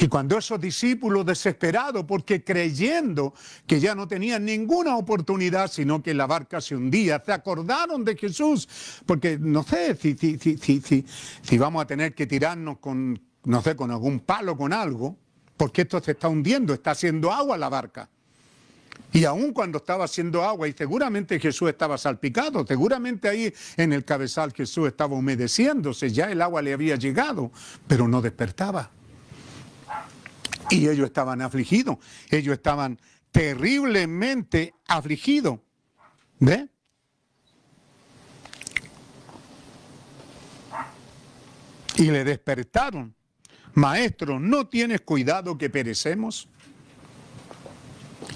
Y cuando esos discípulos desesperados, porque creyendo que ya no tenían ninguna oportunidad, sino que la barca se hundía, se acordaron de Jesús, porque no sé si, si, si, si, vamos a tener que tirarnos con, no sé, con algún palo, con algo, porque esto se está hundiendo, está haciendo agua la barca. Y aun cuando estaba haciendo agua, y seguramente Jesús estaba salpicado, seguramente ahí en el cabezal Jesús estaba humedeciéndose, ya el agua le había llegado, pero no despertaba. Y ellos estaban afligidos, ellos estaban terriblemente afligido. ¿Ve? Y le despertaron. Maestro, ¿no tienes cuidado que perecemos?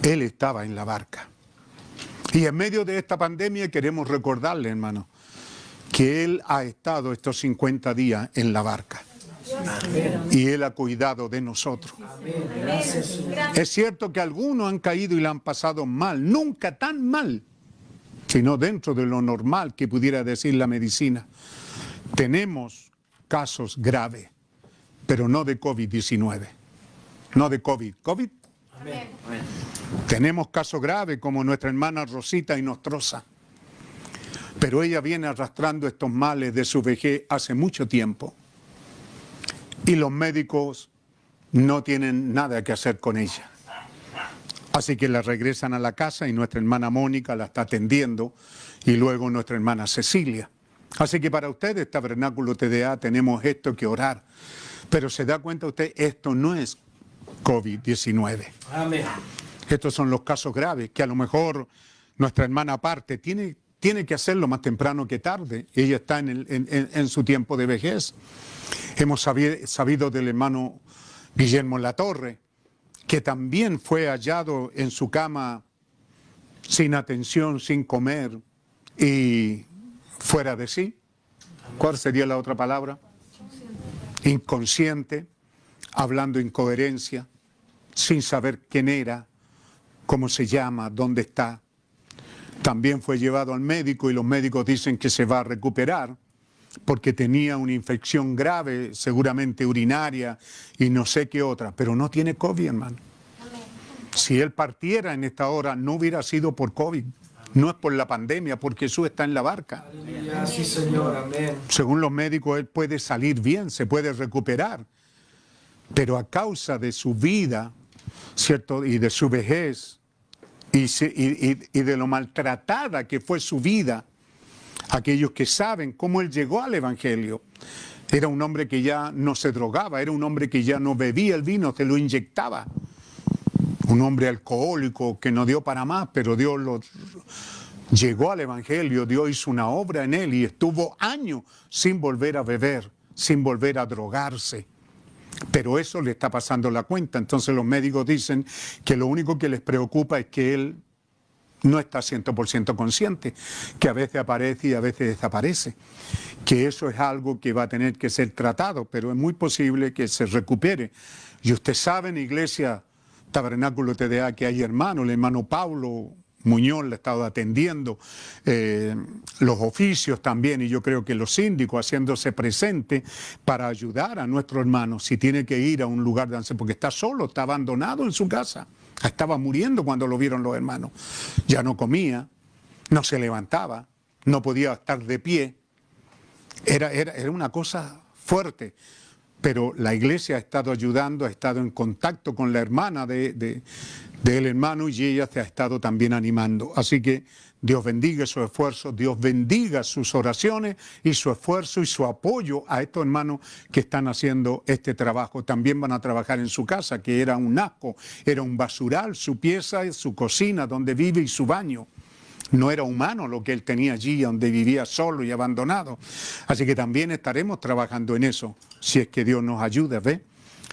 Él estaba en la barca. Y en medio de esta pandemia queremos recordarle, hermano, que Él ha estado estos 50 días en la barca. Y Él ha cuidado de nosotros. Es cierto que algunos han caído y la han pasado mal, nunca tan mal, sino dentro de lo normal que pudiera decir la medicina. Tenemos casos graves, pero no de COVID-19, no de COVID. COVID. Tenemos casos graves como nuestra hermana Rosita y Nostrosa, pero ella viene arrastrando estos males de su vejez hace mucho tiempo y los médicos no tienen nada que hacer con ella. Así que la regresan a la casa y nuestra hermana Mónica la está atendiendo y luego nuestra hermana Cecilia. Así que para ustedes, Tabernáculo TDA, tenemos esto que orar. Pero se da cuenta usted, esto no es COVID-19. Amén. Estos son los casos graves que a lo mejor nuestra hermana aparte tiene, tiene que hacerlo más temprano que tarde. Ella está en, el- en- en- en su tiempo de vejez. Hemos sabi- sabido del hermano Guillermo Latorre, que también fue hallado en su cama sin atención, sin comer y fuera de sí. ¿Cuál sería la otra palabra? Inconsciente, hablando incoherencia, sin saber quién era, cómo se llama, dónde está. También fue llevado al médico y los médicos dicen que se va a recuperar porque tenía una infección grave, seguramente urinaria y no sé qué otra, pero no tiene COVID, hermano. Si él partiera en esta hora, no hubiera sido por COVID, no es por la pandemia, porque Jesús está en la barca. Aleluya, sí, Señor, amén. Según los médicos, él puede salir bien, se puede recuperar, pero a causa de su vida, ¿cierto? Y de su vejez, y, y de lo maltratada que fue su vida, aquellos que saben cómo él llegó al Evangelio. Era un hombre que ya no se drogaba, era un hombre que ya no bebía el vino, se lo inyectaba. Un hombre alcohólico que no dio para más, pero Dios lo llegó al Evangelio, Dios hizo una obra en él y estuvo años sin volver a beber, sin volver a drogarse. Pero eso le está pasando la cuenta. Entonces los médicos dicen que lo único que les preocupa es que él no está 100% consciente, que a veces aparece y a veces desaparece, que eso es algo que va a tener que ser tratado, pero es muy posible que se recupere. Y usted sabe en Iglesia Tabernáculo TDA que hay hermanos, el hermano Pablo Muñoz le ha estado atendiendo, eh, los oficios también, y yo creo que los síndicos haciéndose presente para ayudar a nuestro hermano si tiene que ir a un lugar de ancianos, porque está solo, está abandonado en su casa. Estaba muriendo cuando lo vieron los hermanos. Ya no comía, no se levantaba, no podía estar de pie. Era, era, era una cosa fuerte. Pero la iglesia ha estado ayudando, ha estado en contacto con la hermana de- del hermano y ella se ha estado también animando. Así que Dios bendiga su esfuerzo, Dios bendiga sus oraciones y su esfuerzo y su apoyo a estos hermanos que están haciendo este trabajo. También van a trabajar en su casa, que era un asco, era un basural, su pieza, su cocina donde vive y su baño. No era humano lo que él tenía allí, donde vivía solo y abandonado. Así que también estaremos trabajando en eso, si es que Dios nos ayuda, ¿ve?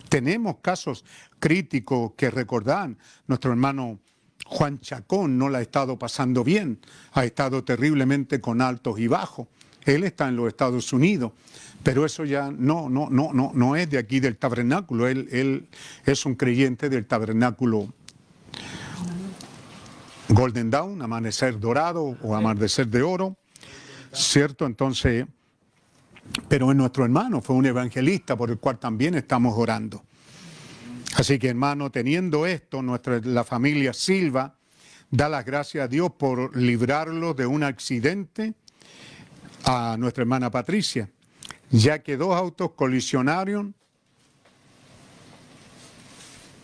Tenemos casos críticos que recordar. Nuestro hermano Juan Chacón no la ha estado pasando bien, ha estado terriblemente con altos y bajos. Él está en los Estados Unidos, pero eso ya no, no, no, no, no es de aquí del tabernáculo. Él, él es un creyente del tabernáculo Golden Dawn, amanecer dorado o amanecer de oro, ¿cierto? Entonces, pero es nuestro hermano, fue un evangelista por el cual también estamos orando. Así que hermano, teniendo esto, nuestra, la familia Silva da las gracias a Dios por librarlo de un accidente a nuestra hermana Patricia, ya que dos autos colisionaron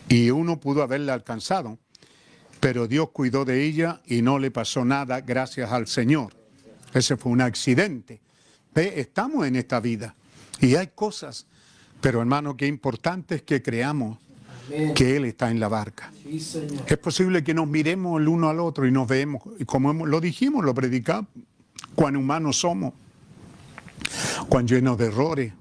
y uno pudo haberla alcanzado pero Dios cuidó de ella y no le pasó nada gracias al Señor. Ese fue un accidente. Estamos en esta vida y hay cosas, pero hermano, qué importante es que creamos que Él está en la barca. Sí, Señor. Es posible que nos miremos el uno al otro y nos vemos, y como hemos- lo dijimos, lo predicamos, cuán humanos somos, cuán llenos de errores.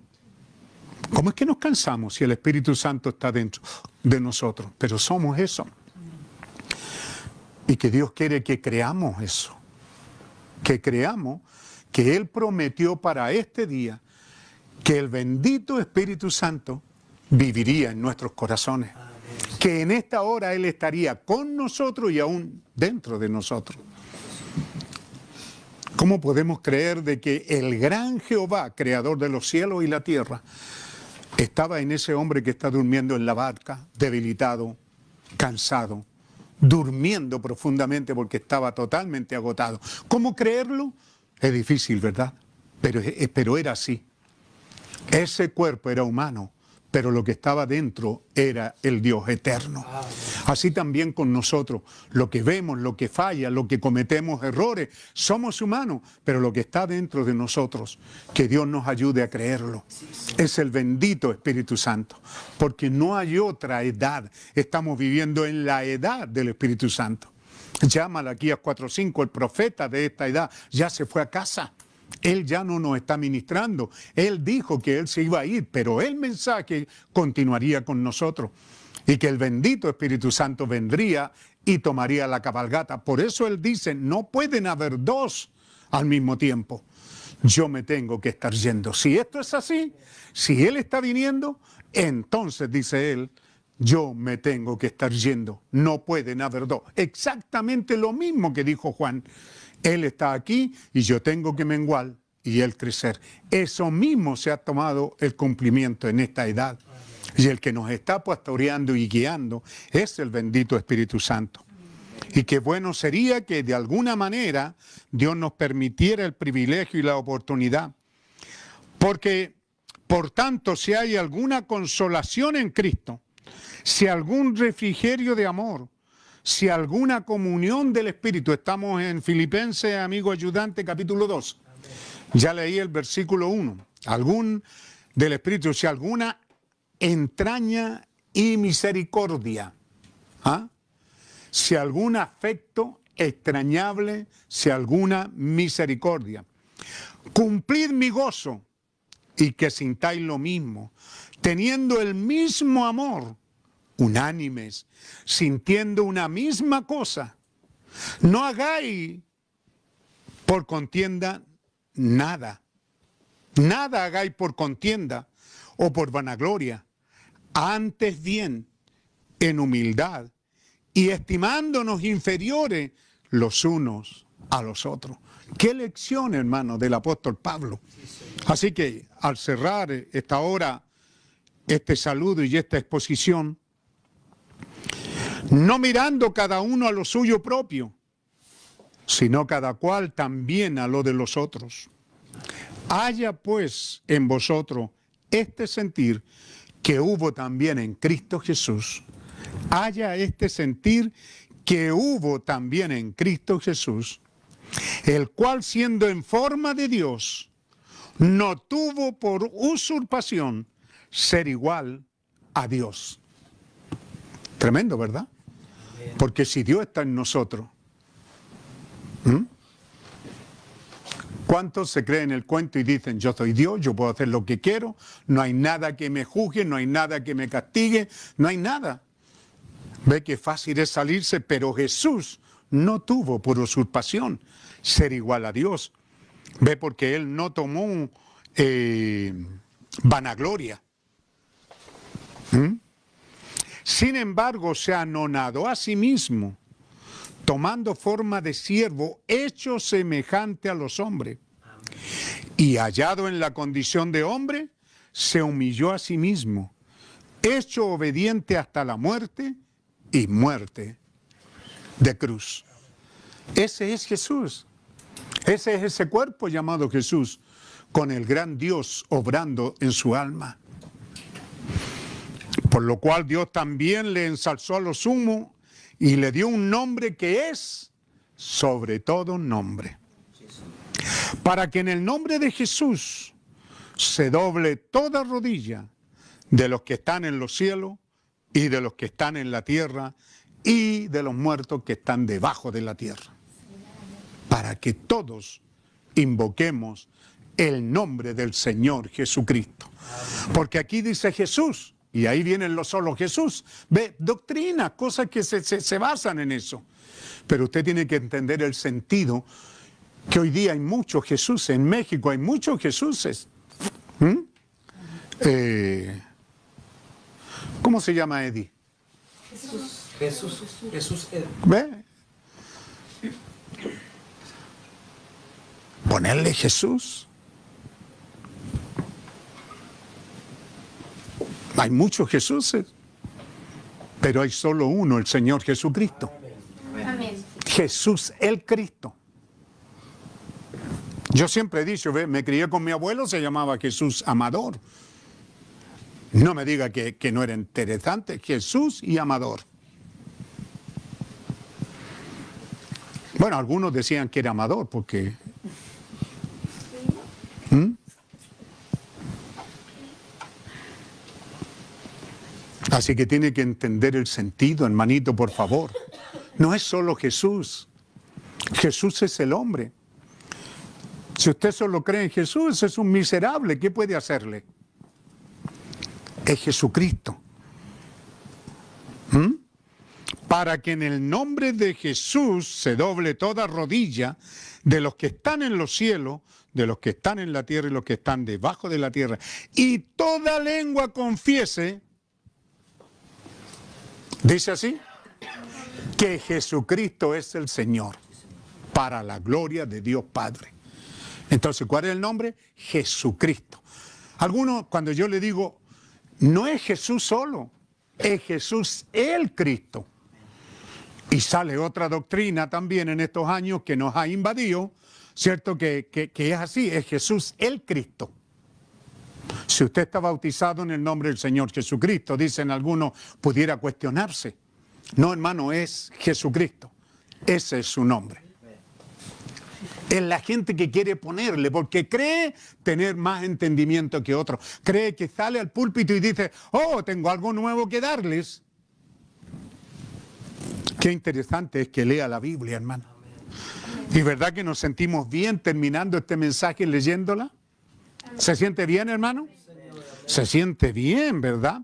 ¿Cómo es que nos cansamos si el Espíritu Santo está dentro de nosotros? Pero somos eso. Y que Dios quiere que creamos eso. Que creamos que Él prometió para este día que el bendito Espíritu Santo viviría en nuestros corazones. Que en esta hora Él estaría con nosotros y aún dentro de nosotros. ¿Cómo podemos creer de que el gran Jehová, creador de los cielos y la tierra, estaba en ese hombre que está durmiendo en la barca, debilitado, cansado, durmiendo profundamente porque estaba totalmente agotado? ¿Cómo creerlo? Es difícil, ¿verdad? Pero, pero era así. Ese cuerpo era humano, pero lo que estaba dentro era el Dios eterno. Así también con nosotros, lo que vemos, lo que falla, lo que cometemos errores, somos humanos, pero lo que está dentro de nosotros, que Dios nos ayude a creerlo, es el bendito Espíritu Santo, porque no hay otra edad, estamos viviendo en la edad del Espíritu Santo. Ya Malaquías 4.5, el profeta de esta edad, ya se fue a casa. Él ya no nos está ministrando. Él dijo que Él se iba a ir, pero el mensaje continuaría con nosotros y que el bendito Espíritu Santo vendría y tomaría la cabalgata. Por eso Él dice, no pueden haber dos al mismo tiempo. Yo me tengo que estar yendo. Si esto es así, si Él está viniendo, entonces dice Él, yo me tengo que estar yendo. No pueden haber dos. Exactamente lo mismo que dijo Juan. Él está aquí y yo tengo que menguar y Él crecer. Eso mismo se ha tomado el cumplimiento en esta edad. Y el que nos está pastoreando y guiando es el bendito Espíritu Santo. Y qué bueno sería que de alguna manera Dios nos permitiera el privilegio y la oportunidad. Porque, por tanto, si hay alguna consolación en Cristo, si algún refrigerio de amor, si alguna comunión del Espíritu, estamos en Filipenses, amigo ayudante, capítulo 2. Ya leí el versículo 1. Algún del Espíritu, si alguna entraña y misericordia. ¿ah? Si algún afecto extrañable, si alguna misericordia. Cumplid mi gozo y que sintáis lo mismo, teniendo el mismo amor, unánimes, sintiendo una misma cosa. No hagáis por contienda nada. Nada hagáis por contienda o por vanagloria. Antes bien, en humildad y estimándonos inferiores los unos a los otros. Qué lección, hermano, del apóstol Pablo. Así que al cerrar esta hora, este saludo y esta exposición, no mirando cada uno a lo suyo propio, sino cada cual también a lo de los otros. Haya pues en vosotros este sentir que hubo también en Cristo Jesús. Haya este sentir que hubo también en Cristo Jesús, el cual siendo en forma de Dios, no tuvo por usurpación ser igual a Dios. Tremendo, ¿verdad? Porque si Dios está en nosotros. ¿cuántos se creen el cuento y dicen, yo soy Dios, yo puedo hacer lo que quiero, no hay nada que me juzgue, no hay nada que me castigue, no hay nada? Ve que fácil es salirse, pero Jesús no tuvo por usurpación ser igual a Dios. Ve porque Él no tomó eh, vanagloria. ¿Mm? Sin embargo, se anonadó a sí mismo, tomando forma de siervo, hecho semejante a los hombres. Y hallado en la condición de hombre, se humilló a sí mismo, hecho obediente hasta la muerte y muerte de cruz. Ese es Jesús. Ese es ese cuerpo llamado Jesús, con el gran Dios obrando en su alma. Por lo cual Dios también le ensalzó a lo sumo y le dio un nombre que es sobre todo nombre. Para que en el nombre de Jesús se doble toda rodilla de los que están en los cielos y de los que están en la tierra y de los muertos que están debajo de la tierra. Para que todos invoquemos el nombre del Señor Jesucristo. Porque aquí dice Jesús, y ahí vienen los solo Jesús. Ve, doctrina, cosas que se, se- se basan en eso. Pero usted tiene que entender el sentido que hoy día hay muchos Jesús. En México hay muchos Jesuses. ¿Mm? Eh, ¿Cómo se llama Eddie? Jesús, Jesús, eh, ¿Ve? Ponerle Jesús. Hay muchos Jesuses, pero hay solo uno, el Señor Jesucristo. Amén. Jesús el Cristo. Yo siempre he dicho, ve, me crié con mi abuelo, se llamaba Jesús Amador. No me diga que, que no era interesante, Jesús y Amador. Bueno, algunos decían que era Amador porque... ¿Mm? Así que tiene que entender el sentido, hermanito, por favor. No es solo Jesús. Jesús es el hombre. Si usted solo cree en Jesús, es un miserable. ¿Qué puede hacerle? Es Jesucristo. ¿Mm? Para que en el nombre de Jesús se doble toda rodilla de los que están en los cielos, de los que están en la tierra y los que están debajo de la tierra. Y toda lengua confiese, dice así, que Jesucristo es el Señor, para la gloria de Dios Padre. Entonces, ¿cuál es el nombre? Jesucristo. Algunos, cuando yo le digo, no es Jesús solo, es Jesús el Cristo. Y sale otra doctrina también en estos años que nos ha invadido, ¿cierto? Que, que- es así, es Jesús el Cristo. Si usted está bautizado en el nombre del Señor Jesucristo, dicen algunos, pudiera cuestionarse. No, hermano, es Jesucristo. Ese es su nombre. Es la gente que quiere ponerle, porque cree tener más entendimiento que otros. Cree que sale al púlpito y dice, oh, tengo algo nuevo que darles. Qué interesante es que lea la Biblia, hermano. ¿Y verdad que nos sentimos bien terminando este mensaje leyéndola? ¿Se siente bien, hermano? Se siente bien, ¿verdad?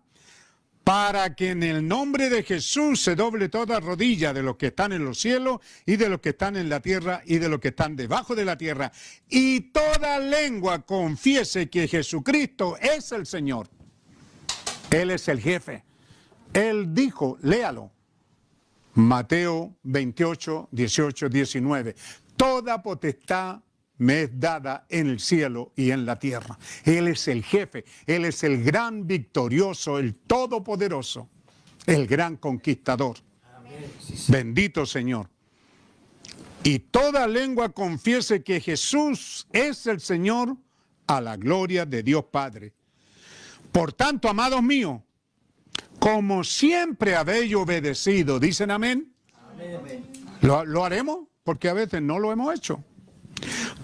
Para que en el nombre de Jesús se doble toda rodilla de los que están en los cielos y de los que están en la tierra y de los que están debajo de la tierra. Y toda lengua confiese que Jesucristo es el Señor. Él es el jefe. Él dijo, léalo. Mateo 28, 18, 19. Toda potestad me es dada en el cielo y en la tierra. Él es el jefe, Él es el gran victorioso, el todopoderoso, el gran conquistador. Bendito Señor. Y toda lengua confiese que Jesús es el Señor a la gloria de Dios Padre. Por tanto, amados míos, como siempre habéis obedecido, dicen amén. ¿Lo, lo haremos? Porque a veces no lo hemos hecho.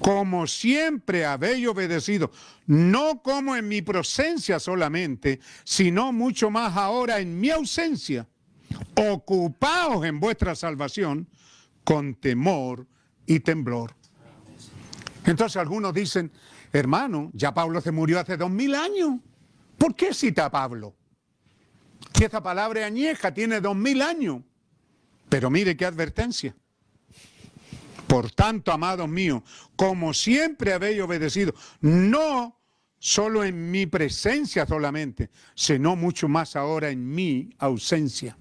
Como siempre habéis obedecido, no como en mi presencia solamente, sino mucho más ahora en mi ausencia. Ocupaos en vuestra salvación con temor y temblor. Entonces algunos dicen, hermano, ya Pablo se murió hace dos mil años. ¿Por qué cita a Pablo? Que esta palabra añeja, tiene dos mil años. Pero mire qué advertencia. Por tanto, amados míos, como siempre habéis obedecido, no solo en mi presencia solamente, sino mucho más ahora en mi ausencia,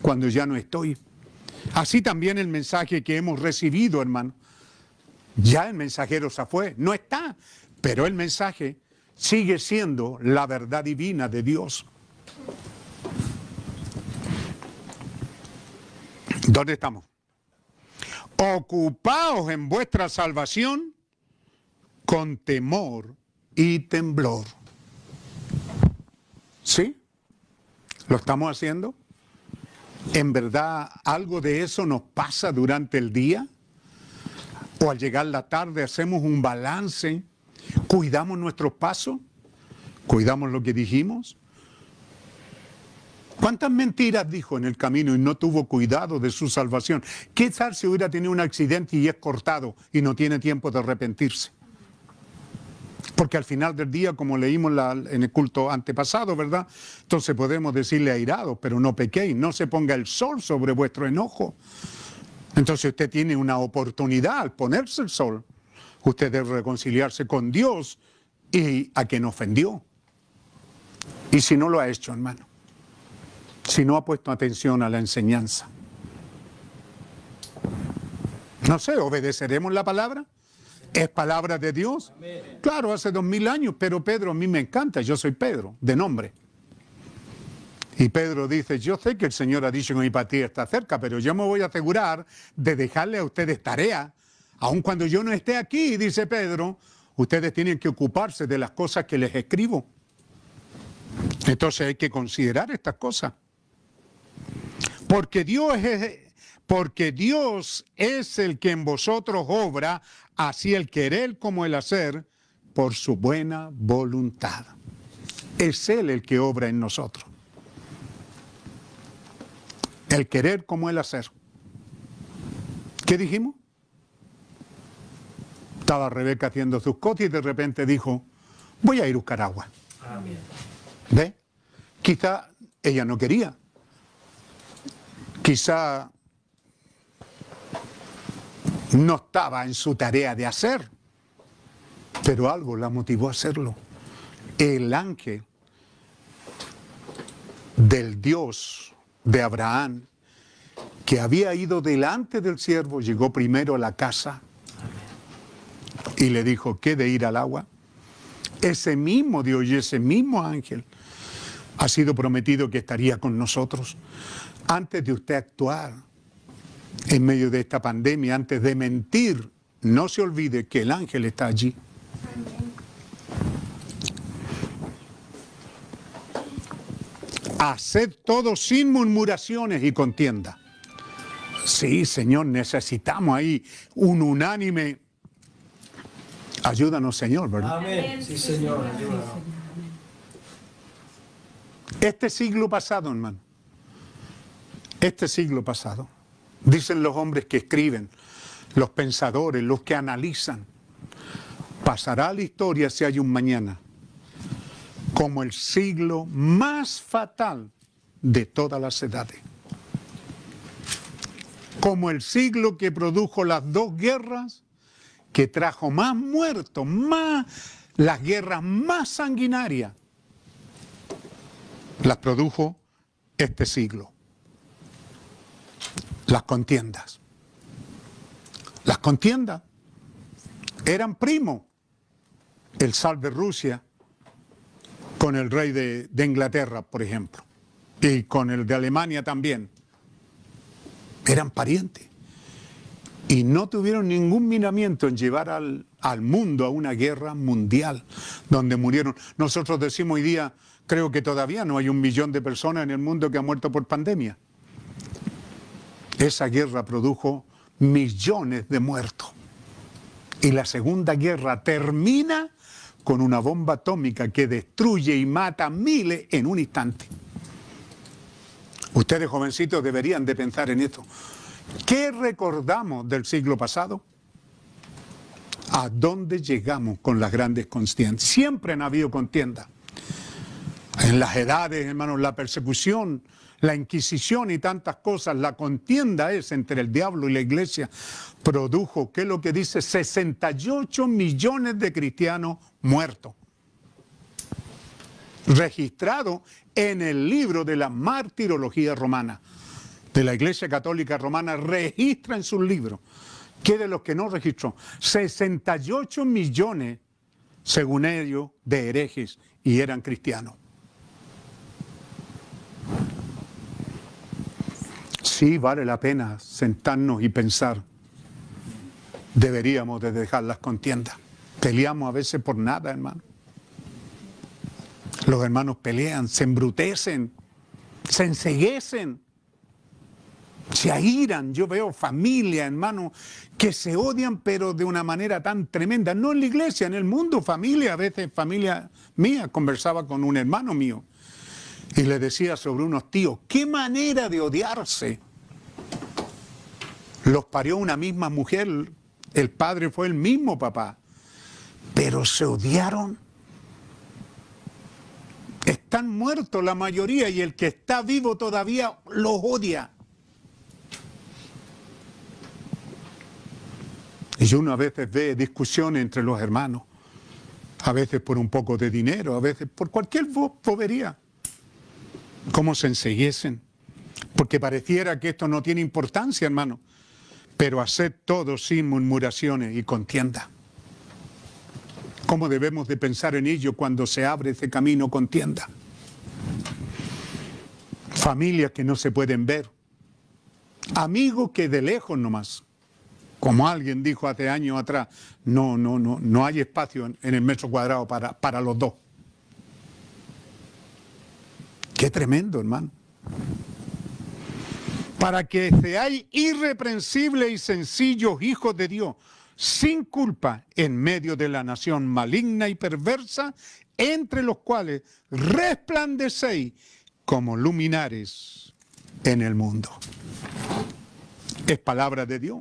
cuando ya no estoy. Así también el mensaje que hemos recibido, hermano. Ya el mensajero se fue, no está, pero el mensaje sigue siendo la verdad divina de Dios. ¿Dónde estamos? Ocupaos en vuestra salvación con temor y temblor. ¿Sí? ¿Lo estamos haciendo? ¿En verdad algo de eso nos pasa durante el día? ¿O al llegar la tarde hacemos un balance? ¿Cuidamos nuestros pasos? ¿Cuidamos lo que dijimos? ¿Cuántas mentiras dijo en el camino y no tuvo cuidado de su salvación? ¿Qué tal si hubiera tenido un accidente y es cortado y no tiene tiempo de arrepentirse? Porque al final del día, como leímos en el culto antepasado, ¿verdad? Entonces podemos decirle airado, pero no pequéis, no se ponga el sol sobre vuestro enojo. Entonces usted tiene una oportunidad al ponerse el sol. Usted debe reconciliarse con Dios y a quien ofendió. Y si no lo ha hecho, hermano, si no ha puesto atención a la enseñanza, no sé, ¿obedeceremos la palabra? ¿Es palabra de Dios? Claro, hace dos mil años, pero Pedro a mí me encanta, yo soy Pedro, de nombre. Y Pedro dice, yo sé que el Señor ha dicho que mi partida está cerca, pero yo me voy a asegurar de dejarle a ustedes tarea, aun cuando yo no esté aquí, dice Pedro, ustedes tienen que ocuparse de las cosas que les escribo. Entonces hay que considerar estas cosas. Porque Dios es, porque Dios es el que en vosotros obra, así el querer como el hacer, por su buena voluntad. Es Él el que obra en nosotros. El querer como el hacer. ¿Qué dijimos? Estaba Rebeca haciendo sus cosas y de repente dijo, voy a ir a buscar agua. Amén. ¿Ve? Quizá ella no quería. Quizá no estaba en su tarea de hacer, pero algo la motivó a hacerlo. El ángel del Dios de Abraham, que había ido delante del siervo, llegó primero a la casa y le dijo, ¿qué de ir al agua? Ese mismo Dios y ese mismo ángel ha sido prometido que estaría con nosotros. Antes de usted actuar en medio de esta pandemia, antes de mentir, no se olvide que el ángel está allí. Haced todo sin murmuraciones y contienda. Sí, Señor, necesitamos ahí un unánime. Ayúdanos, Señor, ¿verdad? Amén. Sí, Señor. ayúdanos. Este siglo pasado, hermano, este siglo pasado, dicen los hombres que escriben, los pensadores, los que analizan, pasará a la historia si hay un mañana como el siglo más fatal de todas las edades. Como el siglo que produjo las dos guerras, que trajo más muertos, más las guerras más sanguinarias las produjo este siglo. Las contiendas. Las contiendas eran primos. El zar de Rusia con el rey de, de Inglaterra, por ejemplo, y con el de Alemania también. Eran parientes. Y no tuvieron ningún miramiento en llevar al, al mundo a una guerra mundial, donde murieron. Nosotros decimos hoy día, creo que todavía no hay un millón de personas en el mundo que han muerto por pandemia. Esa guerra produjo millones de muertos. Y la Segunda Guerra termina con una bomba atómica que destruye y mata miles en un instante. Ustedes jovencitos deberían de pensar en esto. ¿Qué recordamos del siglo pasado? ¿A dónde llegamos con las grandes contiendas? Siempre han habido contiendas. En las edades, hermanos, la persecución, la inquisición y tantas cosas, la contienda es entre el diablo y la iglesia, produjo, ¿qué es lo que dice? 68 millones de cristianos muertos. Registrado en el libro de la martirología romana. De la Iglesia Católica Romana registra en sus libros. ¿Qué de los que no registró? 68 millones, según ellos, de herejes y eran cristianos. Sí, vale la pena sentarnos y pensar. Deberíamos de dejar las contiendas. Peleamos a veces por nada, hermano. Los hermanos pelean, se embrutecen, se enseguecen, se airan. Yo veo familia, hermano, que se odian, pero de una manera tan tremenda. No en la iglesia, en el mundo, familia. A veces familia mía, conversaba con un hermano mío Y le decía sobre unos tíos, qué manera de odiarse. Los parió una misma mujer, el padre fue el mismo papá, pero se odiaron. Están muertos la mayoría y el que está vivo todavía los odia. Y uno a veces ve discusiones entre los hermanos, a veces por un poco de dinero, a veces por cualquier bobería. Cómo se enseguiesen, porque pareciera que esto no tiene importancia, hermano, pero haced todo sin murmuraciones y contienda. ¿Cómo debemos de pensar en ello cuando se abre ese camino contienda? Familias que no se pueden ver, amigos que de lejos nomás como alguien dijo hace años atrás, no, no, no, no hay espacio en, en el metro cuadrado para, para los dos. Qué tremendo, hermano. Para que seáis irreprensibles y sencillos hijos de Dios, sin culpa en medio de la nación maligna y perversa, entre los cuales resplandecéis como luminares en el mundo. Es palabra de Dios.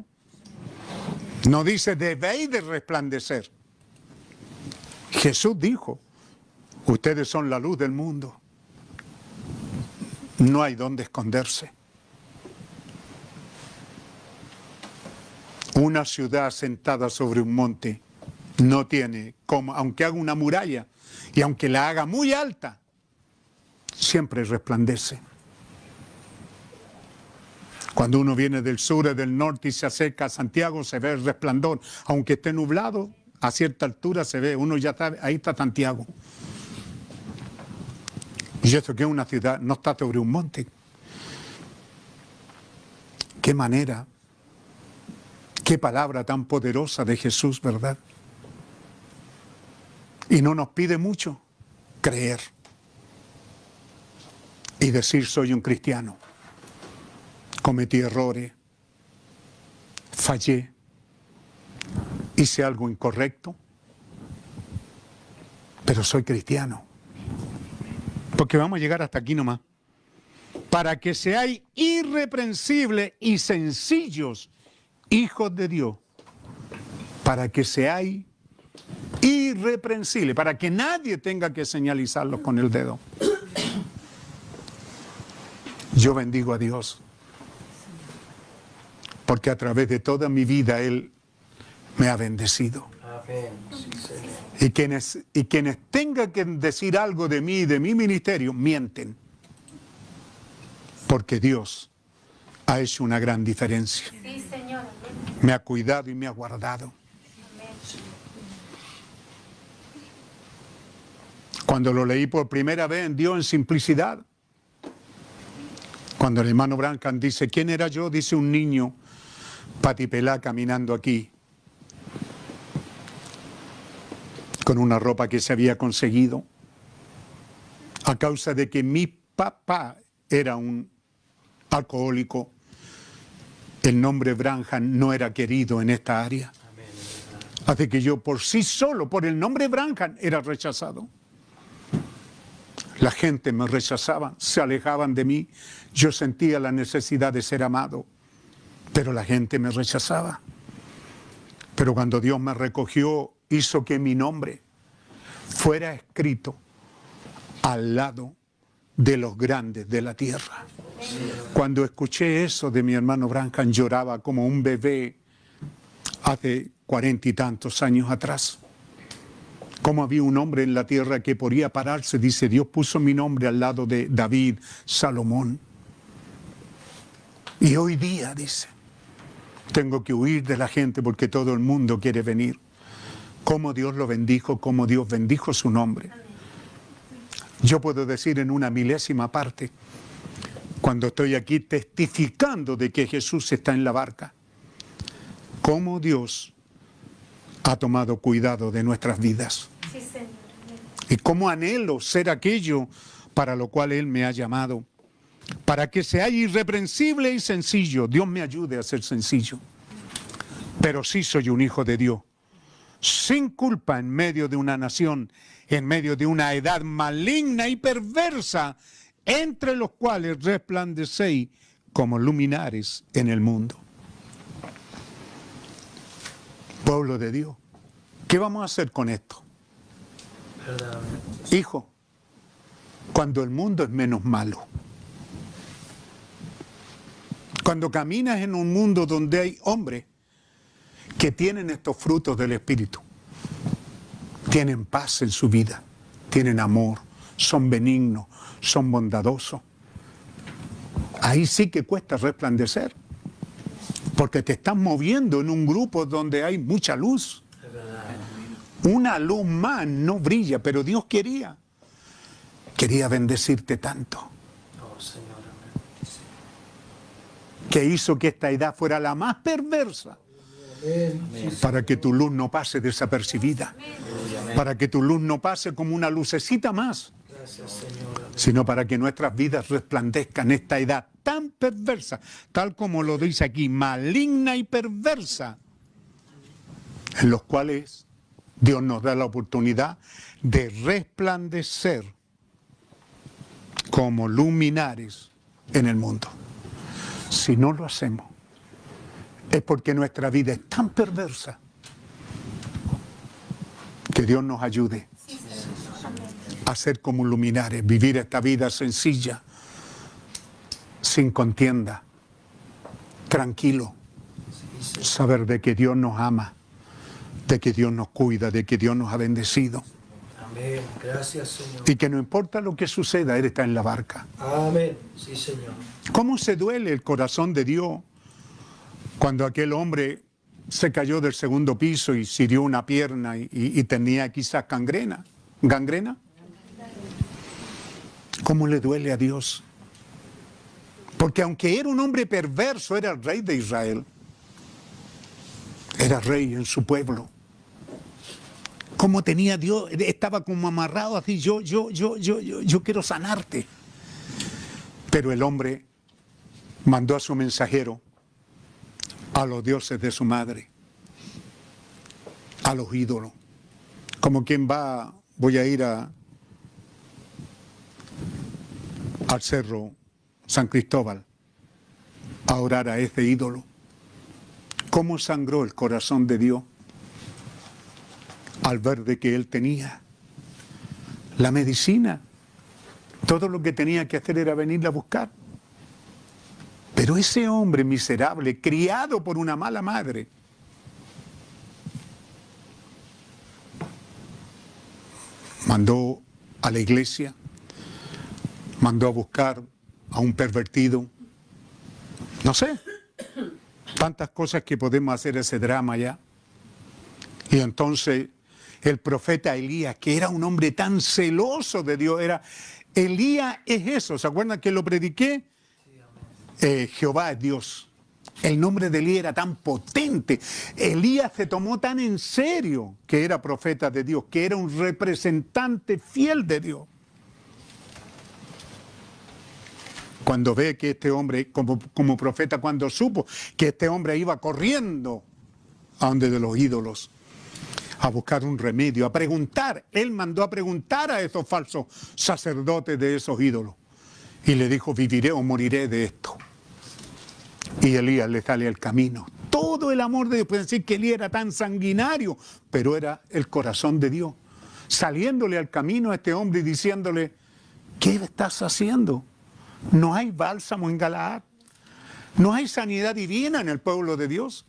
No dice debéis de resplandecer. Jesús dijo, ustedes son la luz del mundo. No hay donde esconderse. Una ciudad sentada sobre un monte no tiene como, aunque haga una muralla y aunque la haga muy alta, siempre resplandece. Cuando uno viene del sur y del norte y se acerca a Santiago, se ve el resplandor. Aunque esté nublado, a cierta altura se ve, uno ya está, ahí está Santiago. Y eso que es una ciudad, no está sobre un monte. Qué manera, qué palabra tan poderosa de Jesús, ¿verdad? Y no nos pide mucho creer y decir soy un cristiano cometí errores, fallé, hice algo incorrecto, pero soy cristiano. Porque vamos a llegar hasta aquí nomás. Para que seáis irreprensibles y sencillos, hijos de Dios. Para que seáis irreprensibles, para que nadie tenga que señalizarlos con el dedo. Yo bendigo a Dios porque a través de toda mi vida Él me ha bendecido. Y quienes, y quienes tengan que decir algo de mí y de mi ministerio, mienten. Porque Dios ha hecho una gran diferencia. Me ha cuidado y me ha guardado. Cuando lo leí por primera vez en Dios en simplicidad, cuando el hermano Brancan dice, ¿quién era yo? Dice un niño patipelá caminando aquí con una ropa que se había conseguido a causa de que mi papá era un alcohólico. El nombre Branham no era querido en esta área. Así que yo por sí solo, por el nombre Branham, era rechazado. La gente me rechazaba, se alejaban de mí. Yo sentía la necesidad de ser amado pero la gente me rechazaba. Pero cuando Dios me recogió, hizo que mi nombre fuera escrito al lado de los grandes de la tierra. Cuando escuché eso de mi hermano Branham, lloraba como un bebé hace cuarenta y tantos años atrás. Como había un hombre en la tierra que podía pararse, dice, Dios puso mi nombre al lado de David, Salomón. Y hoy día, dice, tengo que huir de la gente porque todo el mundo quiere venir. Cómo Dios lo bendijo, cómo Dios bendijo su nombre. Yo puedo decir en una milésima parte, cuando estoy aquí testificando de que Jesús está en la barca, cómo Dios ha tomado cuidado de nuestras vidas. Y cómo anhelo ser aquello para lo cual Él me ha llamado para que sea irreprensible y sencillo. Dios me ayude a ser sencillo. Pero sí soy un hijo de Dios, sin culpa en medio de una nación, en medio de una edad maligna y perversa, entre los cuales resplandecéis como luminares en el mundo. Pueblo de Dios, ¿qué vamos a hacer con esto? Hijo, cuando el mundo es menos malo, cuando caminas en un mundo donde hay hombres que tienen estos frutos del Espíritu, tienen paz en su vida, tienen amor, son benignos, son bondadosos, ahí sí que cuesta resplandecer, porque te estás moviendo en un grupo donde hay mucha luz. Una luz más no brilla, pero Dios quería. Quería bendecirte tanto que hizo que esta edad fuera la más perversa. Para que tu luz no pase desapercibida, para que tu luz no pase como una lucecita más, sino para que nuestras vidas resplandezcan esta edad tan perversa, tal como lo dice aquí, maligna y perversa, en los cuales Dios nos da la oportunidad de resplandecer como luminares en el mundo. Si no lo hacemos, es porque nuestra vida es tan perversa que Dios nos ayude a ser como luminares, vivir esta vida sencilla, sin contienda, tranquilo, saber de que Dios nos ama, de que Dios nos cuida, de que Dios nos ha bendecido Amén. Gracias, Señor. y que no importa lo que suceda, Él está en la barca. Amén. Sí, Señor. ¿Cómo se duele el corazón de Dios cuando aquel hombre se cayó del segundo piso y se hirió una pierna y tenía quizás gangrena? ¿Gangrena? ¿Cómo le duele a Dios? Porque aunque era un hombre perverso, era el rey de Israel. Era rey en su pueblo. ¿Cómo tenía Dios? Estaba como amarrado así, yo, yo, yo, yo, yo, yo quiero sanarte. Pero el hombre mandó a su mensajero a los dioses de su madre, a los ídolos. Como quien va, voy a ir al cerro San Cristóbal a orar a ese ídolo. ¿Cómo sangró el corazón de Dios al ver de que él tenía la medicina? Todo lo que tenía que hacer era venirla a buscar. Pero ese hombre miserable, criado por una mala madre, mandó a la iglesia, mandó a buscar a un pervertido, no sé, tantas cosas que podemos hacer ese drama ya. Y entonces el profeta Elías, que era un hombre tan celoso de Dios, era, Elías es eso, ¿se acuerdan que lo prediqué? Eh, Jehová es Dios. El nombre de Elías era tan potente. Elías se tomó tan en serio que era profeta de Dios, que era un representante fiel de Dios. Cuando ve que este hombre, como, como profeta, cuando supo que este hombre iba corriendo a donde de los ídolos, a buscar un remedio, a preguntar. Él mandó a preguntar a esos falsos sacerdotes de esos ídolos. Y le dijo, viviré o moriré de esto. Y Elías le sale al camino. Todo el amor de Dios, pueden decir que Elías era tan sanguinario, pero era el corazón de Dios. Saliéndole al camino a este hombre y diciéndole, ¿qué estás haciendo? No hay bálsamo en Galaad. No hay sanidad divina en el pueblo de Dios.